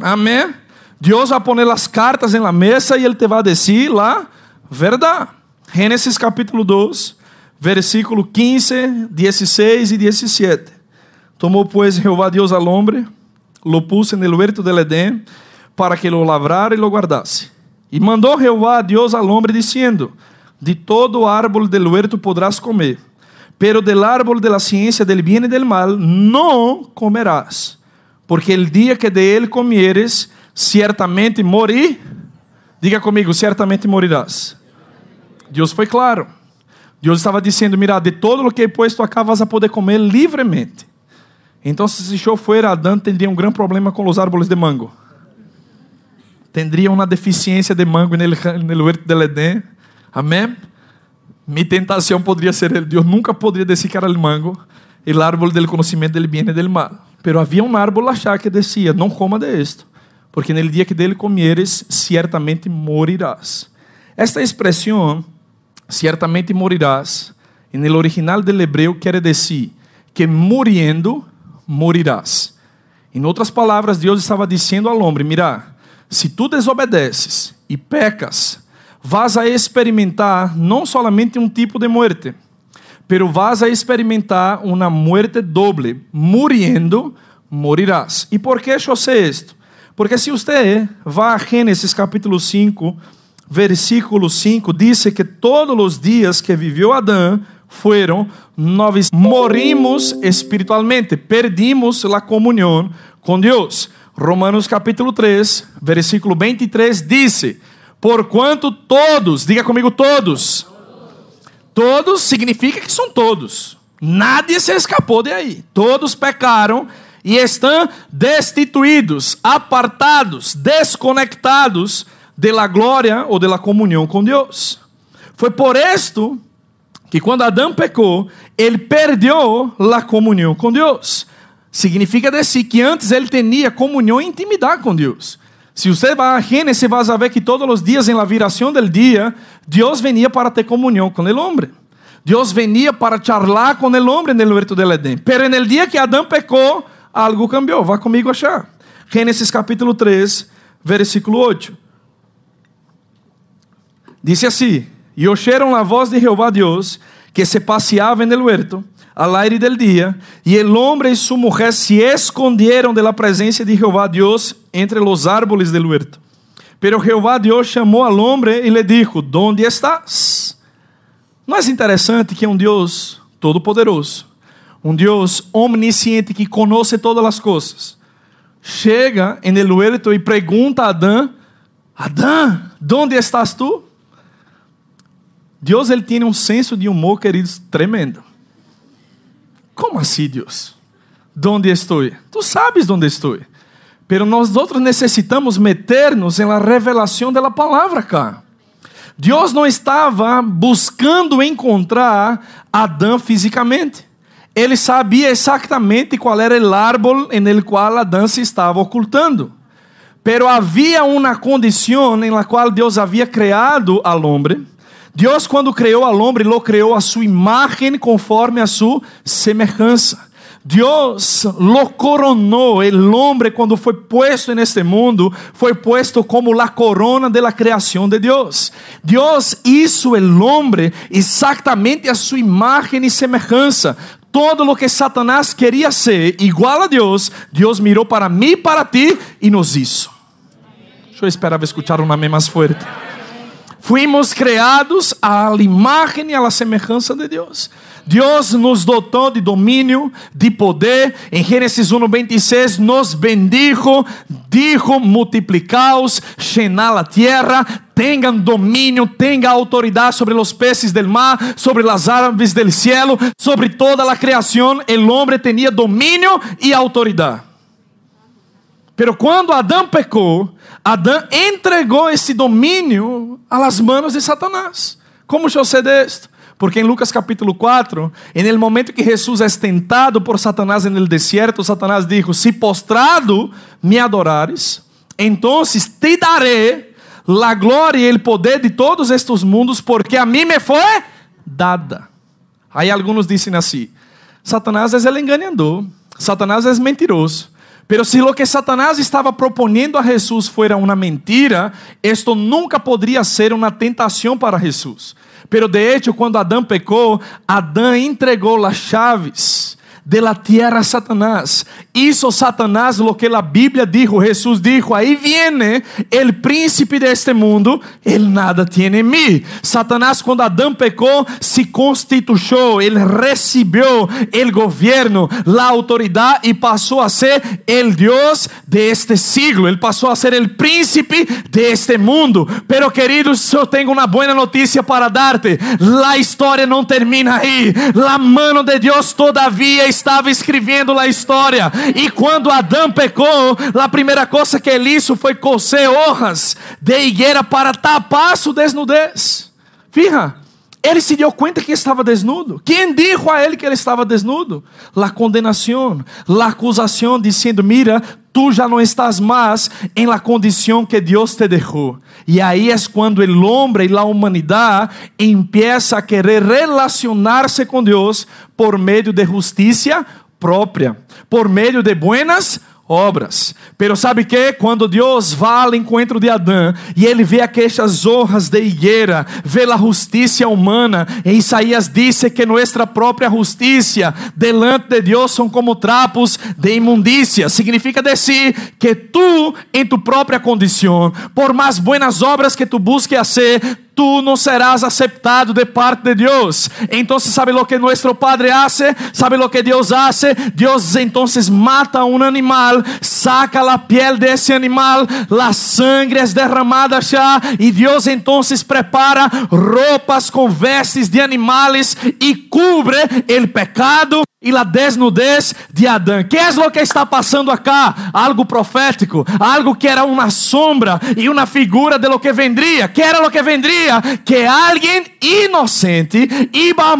Amém? Deus vai pôr as cartas em la mesa e Ele te vai a verdade. Gênesis capítulo 2, versículo 15, 16 e 17. Tomou, pois, Jeová Deus al hombre, lo puse en el huerto del Edén, para que lo lavrara e lo guardasse. E mandou Jeová Deus al hombre, dizendo: De todo árbol del huerto podrás comer, pero del árbol de la ciencia del bien y del mal não comerás, porque el dia que de él comieres, certamente morir. Diga comigo, certamente morirás. Deus foi claro. Deus estava dizendo: Mira, de todo o que he puesto acá vas a poder comer livremente. Então, se eu for Adão, teria um grande problema com os árboles de mango. Tendria uma deficiência de mango no huerto del Edén. Amém? Mi tentação poderia ser Deus nunca poderia decir que era el mango, el árbol del conhecimento del bien e del mal. Pero havia um árbol achar que decía: Não coma de esto, porque no dia que dele comieres, certamente morirás. Esta expressão, certamente morirás, no original del hebreu quer dizer que muriendo morirás. Em outras palavras, Deus estava dizendo ao homem: Mira, se tu desobedeces e pecas, vas a experimentar não solamente um tipo de muerte, pero vas a experimentar uma muerte doble. Muriendo, morirás. E por que eu sei isto? Porque se você vai a Gênesis capítulo 5, versículo 5, diz que todos os dias que viveu Adão foram nove. Morimos espiritualmente, perdimos a comunhão com Deus. Romanos capítulo 3, versículo 23 diz: Porquanto todos, diga comigo todos. Todos significa que são todos. Nadie se escapou de aí. Todos pecaram e estão destituídos, apartados, desconectados de la glória ou de la comunhão com Deus. Foi por isto que quando Adão pecou, ele perdeu a comunhão com Deus. Significa dizer que antes ele tinha comunhão e intimidade com Deus. Se você vai a Gênesis, vai ver que todos os dias, em la viração del dia, Deus venia para ter comunhão com o homem. Deus venia para charlar com o homem no huerto del Edén. Pero no dia que Adão pecou, algo cambiou. Vá comigo achar. Gênesis capítulo 3, versículo 8. Diz assim: E oyeron a voz de Jeová Deus, que se passeava el huerto, al aire del día, y el hombre y su mujer se escondieron de la presencia de Jehová Dios entre los árboles del huerto. Pero Jehová Deus chamou al hombre e le dijo: ¿Dónde estás? É interessante que um Deus todo-poderoso, um Deus omnisciente que conhece todas as coisas, chega en el huerto e pergunta a Adão: Adão, ¿dónde estás tu? Deus ele tem um senso de humor, queridos, tremendo. Como assim, Deus? Onde estou? Tu sabes onde estou. Pero nós outros necessitamos meter-nos la revelação da palavra, cara. Deus não estava buscando encontrar Adão fisicamente. Ele sabia exatamente qual era o árbol em qual Adão se estava ocultando. Pero havia uma condição em la qual Deus havia criado al hombre. Deus, quando criou al hombre, lo criou a sua imagem conforme a sua semelhança. Deus lo coronou, el hombre quando foi puesto neste mundo, foi puesto como la corona de la creación de Deus. Deus hizo el hombre exactamente a sua imagem e semelhança. Todo lo que Satanás queria ser igual a Deus, Deus mirou para mim e para ti e nos hizo. Eu esperava escuchar um amém mais forte. Fuimos criados à imagem e à semelhança de Deus. Deus nos dotou de domínio, de poder. Em Gênesis 1:26 nos bendijo, dijo: multiplicaos, llenad a terra, tenham domínio, tenham autoridade sobre os peces del mar, sobre as aves del cielo, sobre toda a criação. O homem tinha domínio e autoridade. Pero quando Adão pecou, Adão entregou esse domínio às mãos de Satanás. Como sucede isto? Porque em Lucas capítulo 4, en el momento que Jesus é tentado por Satanás en el desierto, Satanás dijo: Si postrado me adorares, entonces te daré la glória e el poder de todos estos mundos, porque a mim me foi dada. Aí alguns dizem assim: Satanás é el enganador, Satanás é mentiroso. Pero si lo que Satanás estaba proponiendo a Jesús fuera una mentira, esto nunca podría ser una tentación para Jesús. Pero de hecho, cuando Adán pecó, Adán entregó las chaves de la tierra a Satanás. Hizo Satanás lo que la Biblia dijo, Jesús dijo, ahí viene el príncipe de este mundo, él nada tiene en mí. Satanás cuando Adán pecó, se constituyó, él recibió el gobierno, la autoridad y pasó a ser el Dios de este siglo. Él pasó a ser el príncipe de este mundo. Pero queridos, yo tengo una buena noticia para darte. La historia no termina ahí. La mano de Dios todavía está estava escrevendo a história. E quando Adão pecou, a primeira coisa que ele hizo foi coser hojas de higuera para tapar sua desnudez. Fija, ele se deu conta que estava desnudo. Quem dijo a ele que ele estava desnudo? La condenação, la acusação, dizendo: Mira, tu já não estás mais em la condição que Deus te deixou. E aí é quando o homem e a humanidade empieza a querer relacionar-se com Deus por meio de justiça própria, por meio de buenas obras. Pero sabe que quando Deus vai ao encontro de Adão e ele vê aquelas hojas de higuera, vê a justiça humana, e Isaías disse que nossa própria justiça delante de Deus são como trapos de imundícia. Significa dizer que tu, em tu própria condição, por mais buenas obras que tu busque fazer, tú no serás aceptado de parte de Dios. Entonces, ¿sabe lo que nuestro Padre hace? ¿Sabe lo que Dios hace? Dios entonces mata un animal, saca la piel de ese animal, la sangre es derramada ya, y Dios entonces prepara ropas con vestes de animales y cubre el pecado e a desnudez de Adão. Que é o que está passando acá? Algo profético, algo que era uma sombra e uma figura de lo que vendria. Que era lo que vendria? Que alguém inocente iba a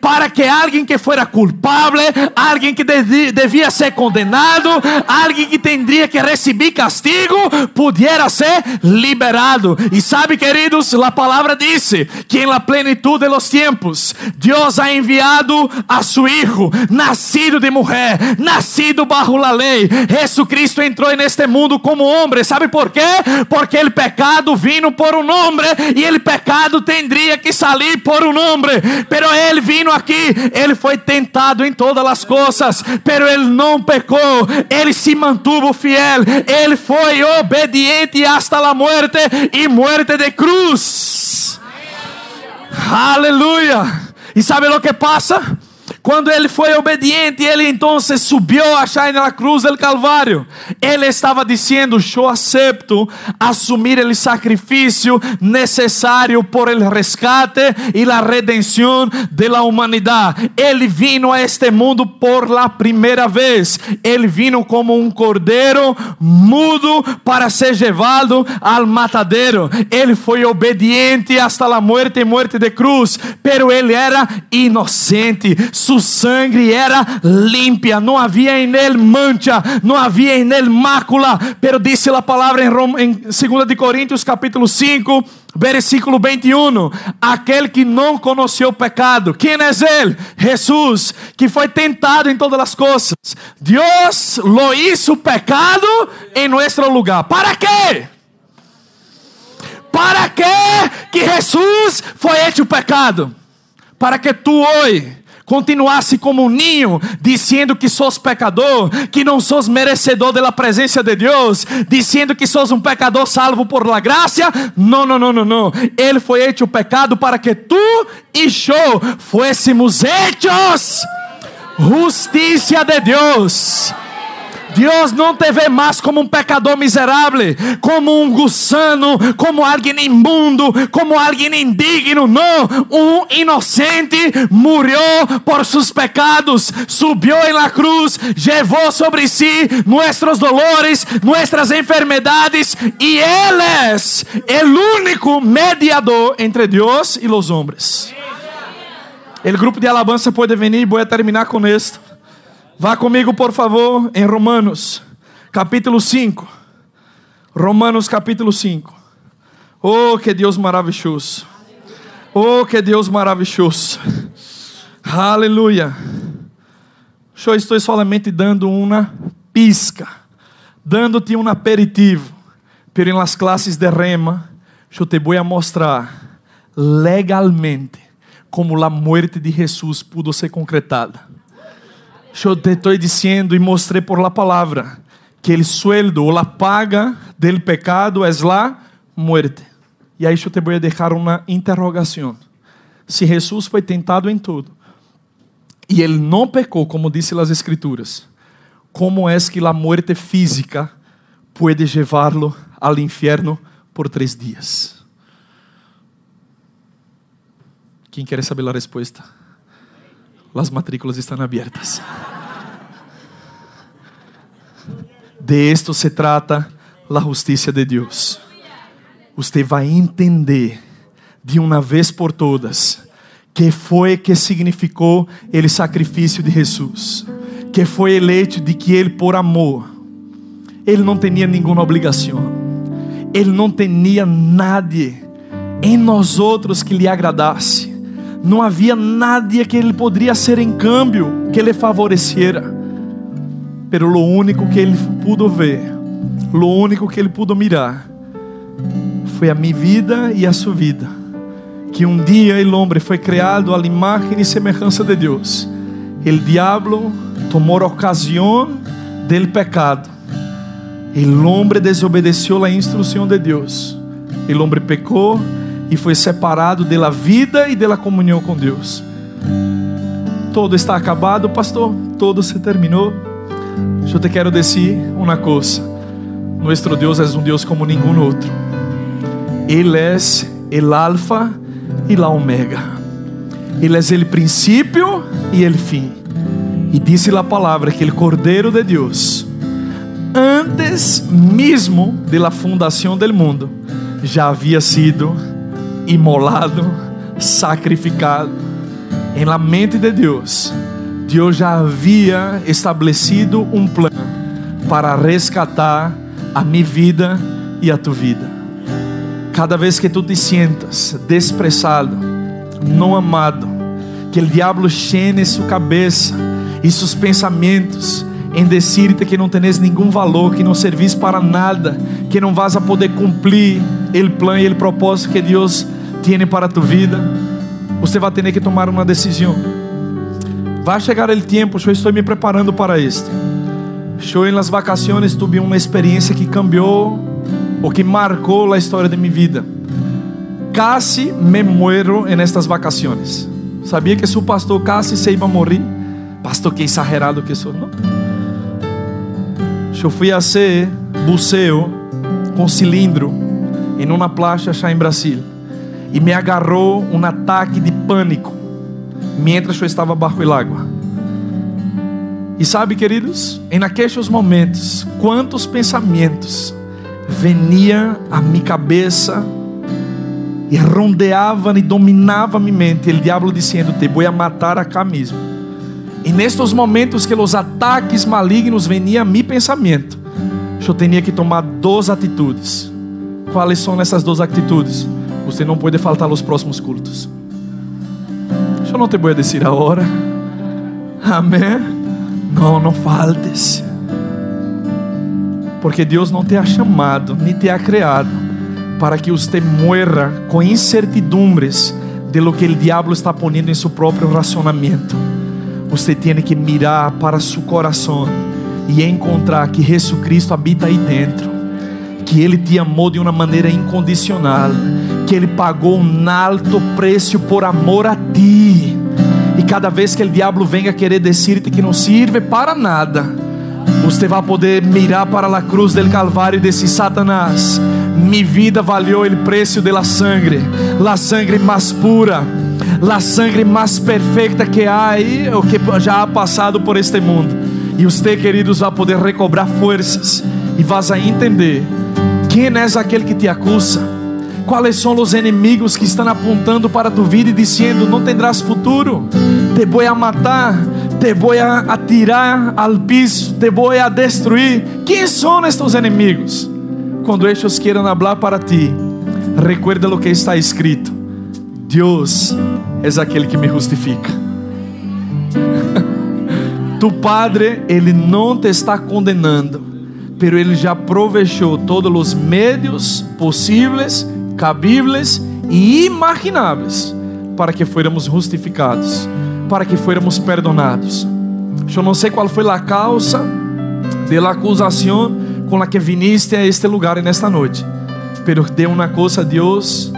para que alguém que fuera culpable, alguém que devia ser condenado, alguém que tendria que receber castigo, pudiera ser liberado. E sabe, queridos, a palavra disse que em la plenitude de los tiempos, Deus ha enviado a sua hijo, nascido de mulher, nascido bajo la lei. Jesucristo entrou neste mundo como homem. ¿Sabe por quê? Porque o pecado vino por um homem e o pecado que sair por um homem. Pero ele vino aqui, ele foi tentado em todas as coisas, pero ele não pecou. Ele se mantuvo fiel. Ele foi obediente hasta la muerte e muerte de cruz. Aleluia. E sabe o que passa? Quando ele foi obediente, ele então subiu a achar na cruz del Calvário. Ele estava dizendo: Eu acepto assumir o sacrifício necessário por el rescate e a redenção de la humanidade. Ele vino a este mundo por la primeira vez. Ele vino como um cordeiro mudo para ser levado al matadero. Ele foi obediente hasta la muerte e muerte de cruz, pero ele era inocente. Su sangre era limpia, não havia em ele mancha, não havia em ele mácula, pero disse a palavra em, em 2 de Coríntios capítulo 5, versículo 21, aquele que não conheceu o pecado, quem é ele? Jesus, que foi tentado em todas as coisas. Deus lo hizo pecado em nosso lugar. ¿Para quê? ¿Para quê que Jesus foi hecho pecado? Para que tu hoje continuasse como um ninho, dizendo que sos pecador, que não sos merecedor da presença de Deus, dizendo que sos um pecador salvo por la graça. Não, não, não, não, não. Ele foi hecho pecado para que tu e eu fôssemos hechos justiça de Deus. Deus não te vê mais como um pecador miserável, como um gusano, como alguém imundo, como alguém indigno. Não, um inocente morreu por seus pecados, subiu em la cruz, levou sobre si nossos dolores, nossas enfermedades, e Ele é o único mediador entre Deus e os homens. O grupo de alabança pode vir, vou terminar com isto. Vá comigo, por favor, em Romanos, capítulo 5. Romanos, capítulo 5. Oh, que Deus maravilhoso. Oh, que Deus maravilhoso. Aleluia. Eu estou somente dando uma pisca, dando-te um aperitivo. Pero las classes de rema, eu te vou mostrar legalmente como a morte de Jesus pudo ser concretada. Eu te estou dizendo e mostrei por la palavra que o sueldo ou a paga del pecado é la muerte. E aí eu te vou deixar uma interrogação. Se Jesus foi tentado em tudo e ele não pecou, como disse as Escrituras, como é que a muerte física pode levá-lo ao inferno por três dias? Quem quer saber a resposta? As matrículas estão abertas. De esto se trata a justiça de Deus. Você vai entender de uma vez por todas que foi que significou ele sacrifício de Jesus, que foi eleito de que ele por amor, ele não tinha nenhuma obrigação, ele não tinha nadie em nós outros que lhe agradasse não havia nada que ele poderia ser em câmbio que lhe favorecera. Pero lo único que ele pudo ver, lo único que ele pudo mirar, foi a minha vida e a sua vida. Que um dia o homem foi criado à imagem e semelhança de Deus. O diabo tomou a ocasião del pecado. O homem desobedeceu a instrução de Deus. O homem pecou e foi separado da vida e da comunhão com Deus. Todo está acabado, pastor. Todo se terminou. Eu te quero dizer uma coisa. Nosso Deus é um Deus como nenhum outro. Ele é o alfa e a omega. Ele é o princípio e o fim. E disse a palavra que o Cordeiro de Deus, antes mesmo da fundação do mundo, já havia sido imolado, sacrificado. Em la mente de Deus, Deus já havia estabelecido um plano para resgatar a minha vida e a tua vida. Cada vez que tu te sientas desprezado, não amado, que o diabo chene sua cabeça e seus pensamentos em dizer-te que não tens nenhum valor, que não servis para nada, que não vas a poder cumprir o plano e o propósito que Deus tem para tu vida, você vai ter que tomar uma decisão. Vai chegar o tempo, eu estou me preparando para isto. Eu em las vacaciones tive uma experiência que cambiou ou que marcou a história de minha vida. Casi me muero en estas vacaciones. Sabia que su pastor casi se iba a morir? Pastor, que exagerado que sou, não? Eu fui a ser buceo com cilindro em uma plancha já em Brasil e me agarrou um ataque de pânico mientras eu estava bajo el água. E sabe, queridos, em aqueles momentos, quantos pensamentos veniam à minha cabeça e rondeavam e dominavam minha mente. E o diabo dizendo: Te vou matar acá mesmo. E nestes momentos que os ataques malignos veniam a meu pensamento, eu tinha que tomar duas atitudes. Quais são essas duas atitudes? Você não pode faltar aos próximos cultos. Eu não te vou dizer a hora. Amém. Não, não faltes. Porque Deus não te ha chamado, nem te ha criado para que você morra com incertidumbres de lo que o diabo está poniendo em seu próprio racionamento. Você tem que mirar para seu coração e encontrar que Jesus Cristo habita aí dentro, que Ele te amou de uma maneira incondicional, que Ele pagou um alto preço por amor a ti e cada vez que o diabo venha querer decir-te que não sirve para nada, você vai poder mirar para a cruz del Calvário e dizer: Satanás, minha vida valeu o preço de la sangre, la sangre mais pura, la sangre mais perfeita que há ou que já ha passado por este mundo. E você, queridos, vai poder recobrar forças e vas a entender quem é aquele que te acusa Quais são os inimigos que estão apontando para tu vida e dizendo: Não tendrás futuro, te vou a matar, te vou a atirar al piso, te vou a destruir. Quem são estes inimigos? Quando eles queiram falar para ti, recuerda o que está escrito: Deus é aquele que me justifica. [laughs] tu Padre, Ele não te está condenando, pero Ele já provechou todos os meios possíveis cabíveis e imagináveis para que fôramos justificados, para que fôramos perdonados. Eu não sei qual foi a causa de la acusação com la que viniste a este lugar nesta noite, pero de uma coisa Deus,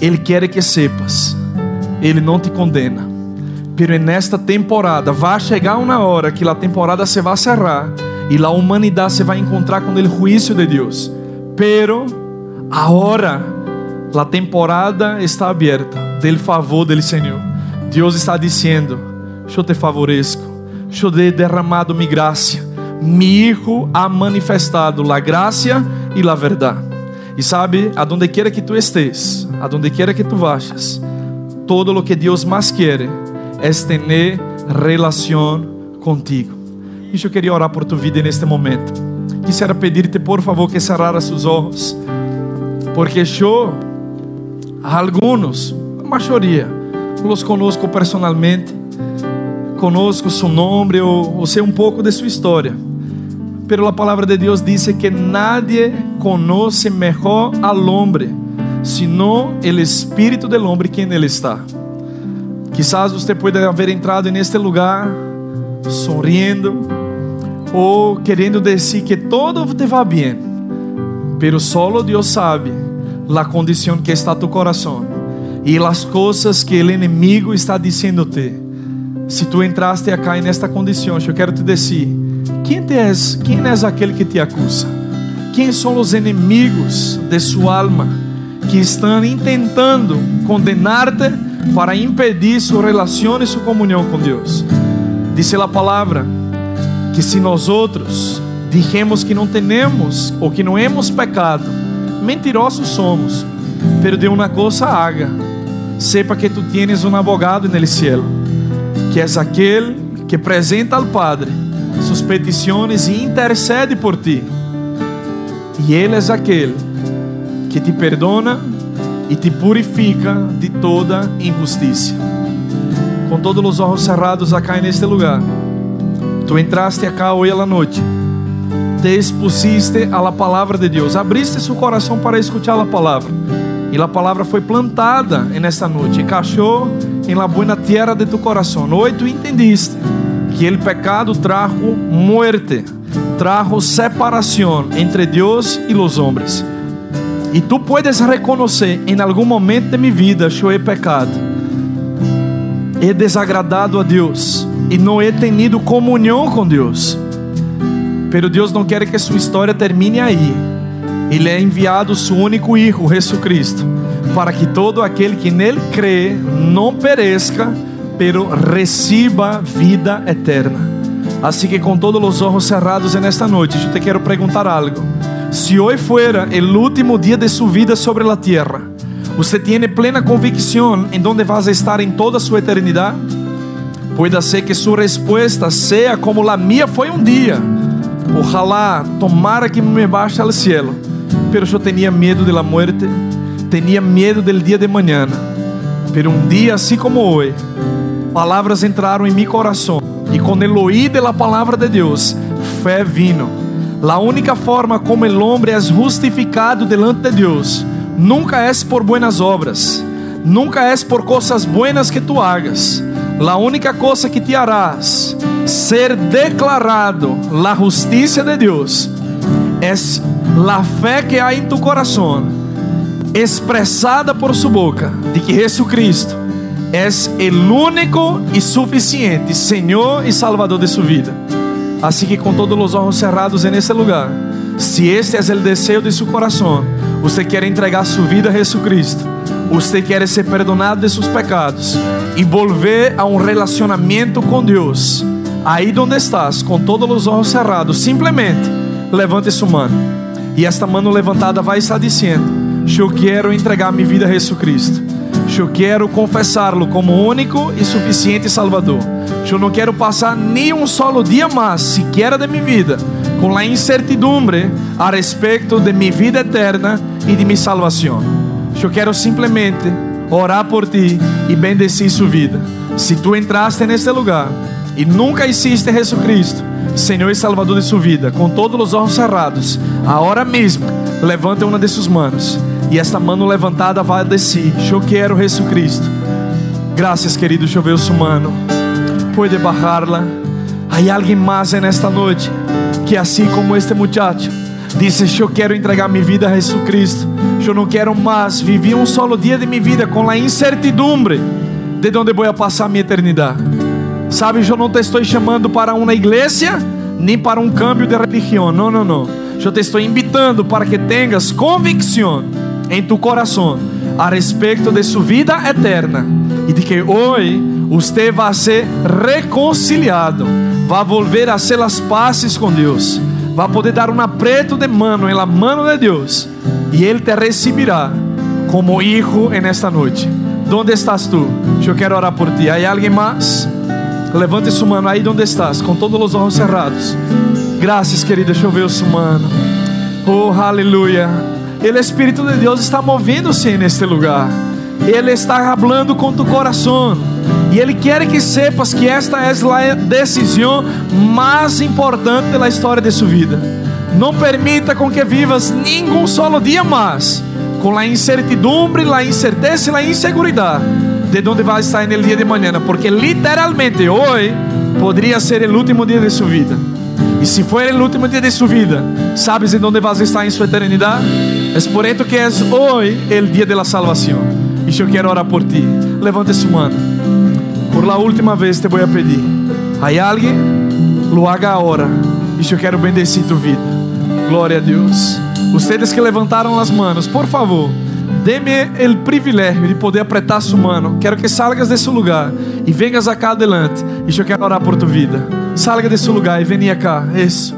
Ele quer que sepas, Ele não te condena. Pero nesta temporada vai chegar uma hora que a temporada se vai cerrar e a humanidade se vai encontrar com o juízo de Deus. Pero agora a temporada está aberta del favor del Senhor. Deus está dizendo: Eu te favoreço, eu te derramado mi graça. Mi hijo ha manifestado a graça e a verdade. E sabe, aonde queira que tu estés, aonde queira que tu vayas, todo lo que Deus mais quer é ter relação contigo. E eu queria orar por tu vida neste momento. Quisiera pedir-te, por favor, que cerraras seus olhos, porque eu alguns, a maioria, los conosco personalmente, conosco seu nome ou, ou sei um pouco de sua história. Pero a palavra de Deus diz que nadie conoce mejor al hombre, sino el espírito del hombre quem ele está. Quizás você pode haver entrado neste lugar sorrindo ou querendo dizer que todo te va bem, pero solo Deus sabe la condición que está tu corazón y las cosas que el enemigo está diciéndote. Si tú entraste acá en esta condición, yo quiero te decir, ¿quién es, quién es aquel que te acusa? ¿Quién son los enemigos de su alma que están intentando condenarte para impedir su relación y su comunión con Dios? Dice la palabra que si nosotros dijemos que não temos ou que não hemos pecado, mentirosos somos, pero de uma coisa haga, sepa que tu tienes um abogado no cielo, que é aquele que apresenta ao Padre suas petições e intercede por ti. E Ele é aquele que te perdona e te purifica de toda injustiça. Com todos os olhos cerrados acá neste lugar, tu entraste acá hoje à noite te expusiste a la palavra de Deus, abriste seu coração para escutar a palavra, e a palavra foi plantada nesta noite, encaixou em la buena tierra de tu coração. Tu entendiste que o pecado trajo muerte, trajo separação entre Deus e os homens. E tu puedes reconhecer em algum momento de minha vida eu he pecado. he desagradado a Deus e não he tenido comunhão com Deus. Pero Deus não quer que sua história termine aí. Ele é enviado seu único Hijo, Jesus Cristo, para que todo aquele que nele crê não pereça, pero reciba vida eterna. Assim que com todos os olhos cerrados nesta noite, eu te quero perguntar algo. Se hoje fuera o último dia de sua vida sobre a terra, você tem plena convicção em onde vas a estar em toda sua eternidade? Pode ser que sua resposta seja como a minha foi um dia. Ojalá, tomara que me baixe ao cielo. Pero eu tinha medo da morte, tinha medo do dia de manhã. Pero um dia assim como hoje, palavras entraram em meu coração e com el oír de la palavra de Deus, fé vino. La única forma como el hombre é justificado delante de Deus nunca é por buenas obras, nunca é por coisas buenas que tu hagas. La única coisa que te harás ser declarado la justiça de Deus é la fé que há em tu coração, expressada por sua boca, de que Jesucristo é o único e suficiente Senhor e Salvador de sua vida. Assim que com todos os olhos cerrados en esse lugar, se este é o desejo de seu coração, você quer entregar sua vida a Jesucristo, você quer ser perdonado de seus pecados e volver a um relacionamento com Deus, aí onde estás, com todos os olhos cerrados, simplesmente levante sua mão. E esta mão levantada vai estar dizendo: Eu quero entregar minha vida a Jesucristo. Eu quero confessá-lo como único e suficiente Salvador. Eu não quero passar nem um solo dia mais, sequer de minha vida, com a incertidumbre a respeito de minha vida eterna e de minha salvação. Eu quero simplesmente orar por ti e bendecir sua vida. Se tu entraste neste lugar e nunca existe Jesus Senhor e Salvador de sua vida, com todos os olhos cerrados, agora mesmo, levanta uma de suas mãos e esta mão levantada vai descer. Eu quero Jesus Cristo. Graças, querido. Deixa eu ver o seu mano. Pode bajarla. Há alguém mais nesta noite que, assim como este muchacho, disse: Eu quero entregar minha vida a Jesus Cristo. Eu não quero mais viver um solo dia de minha vida com a incertidumbre de onde vou passar minha eternidade. Sabe, eu não te estou chamando para uma igreja nem para um câmbio de religião. Não, não, não. Eu te estou invitando para que tenhas convicção em tu coração a respeito de sua vida eterna e de que hoje você vai ser reconciliado, vai volver a ser as pazes com Deus, vai poder dar um apreto de mano em mano de Deus e Ele te receberá como hijo en esta noite. Onde estás tu? Eu quero orar por ti. Há alguém mais? Levante sua mano aí onde estás, com todos os olhos cerrados. Graças, querida. Deixa eu ver o seu mano. Oh, aleluia. Ele, Espírito de Deus, está movendo-se neste lugar. Ele está falando com tu coração. E Ele quer que sepas que esta é a decisão mais importante da história de sua vida. Não permita com que vivas nenhum solo dia mais com a incertidumbre, a incerteza e a insegurança de onde vai estar no dia de manhã, porque literalmente hoje poderia ser o último dia de sua vida. E se for o último dia de sua vida, sabes em onde vas estar em sua eternidade? É por isso que é hoje o dia da salvação. E eu quero orar por ti. Levante sua mão. Por la última vez te vou pedir. Há alguém? Lo haga agora. E eu quero bendecir tu vida. Glória a Deus. Vocês que levantaram as mãos, por favor, dê-me o privilégio de poder apretar sua mão. Quero que salgas desse lugar e venhas acá adelante. E eu quero orar por tu vida. Salga desse lugar e venha cá. Isso.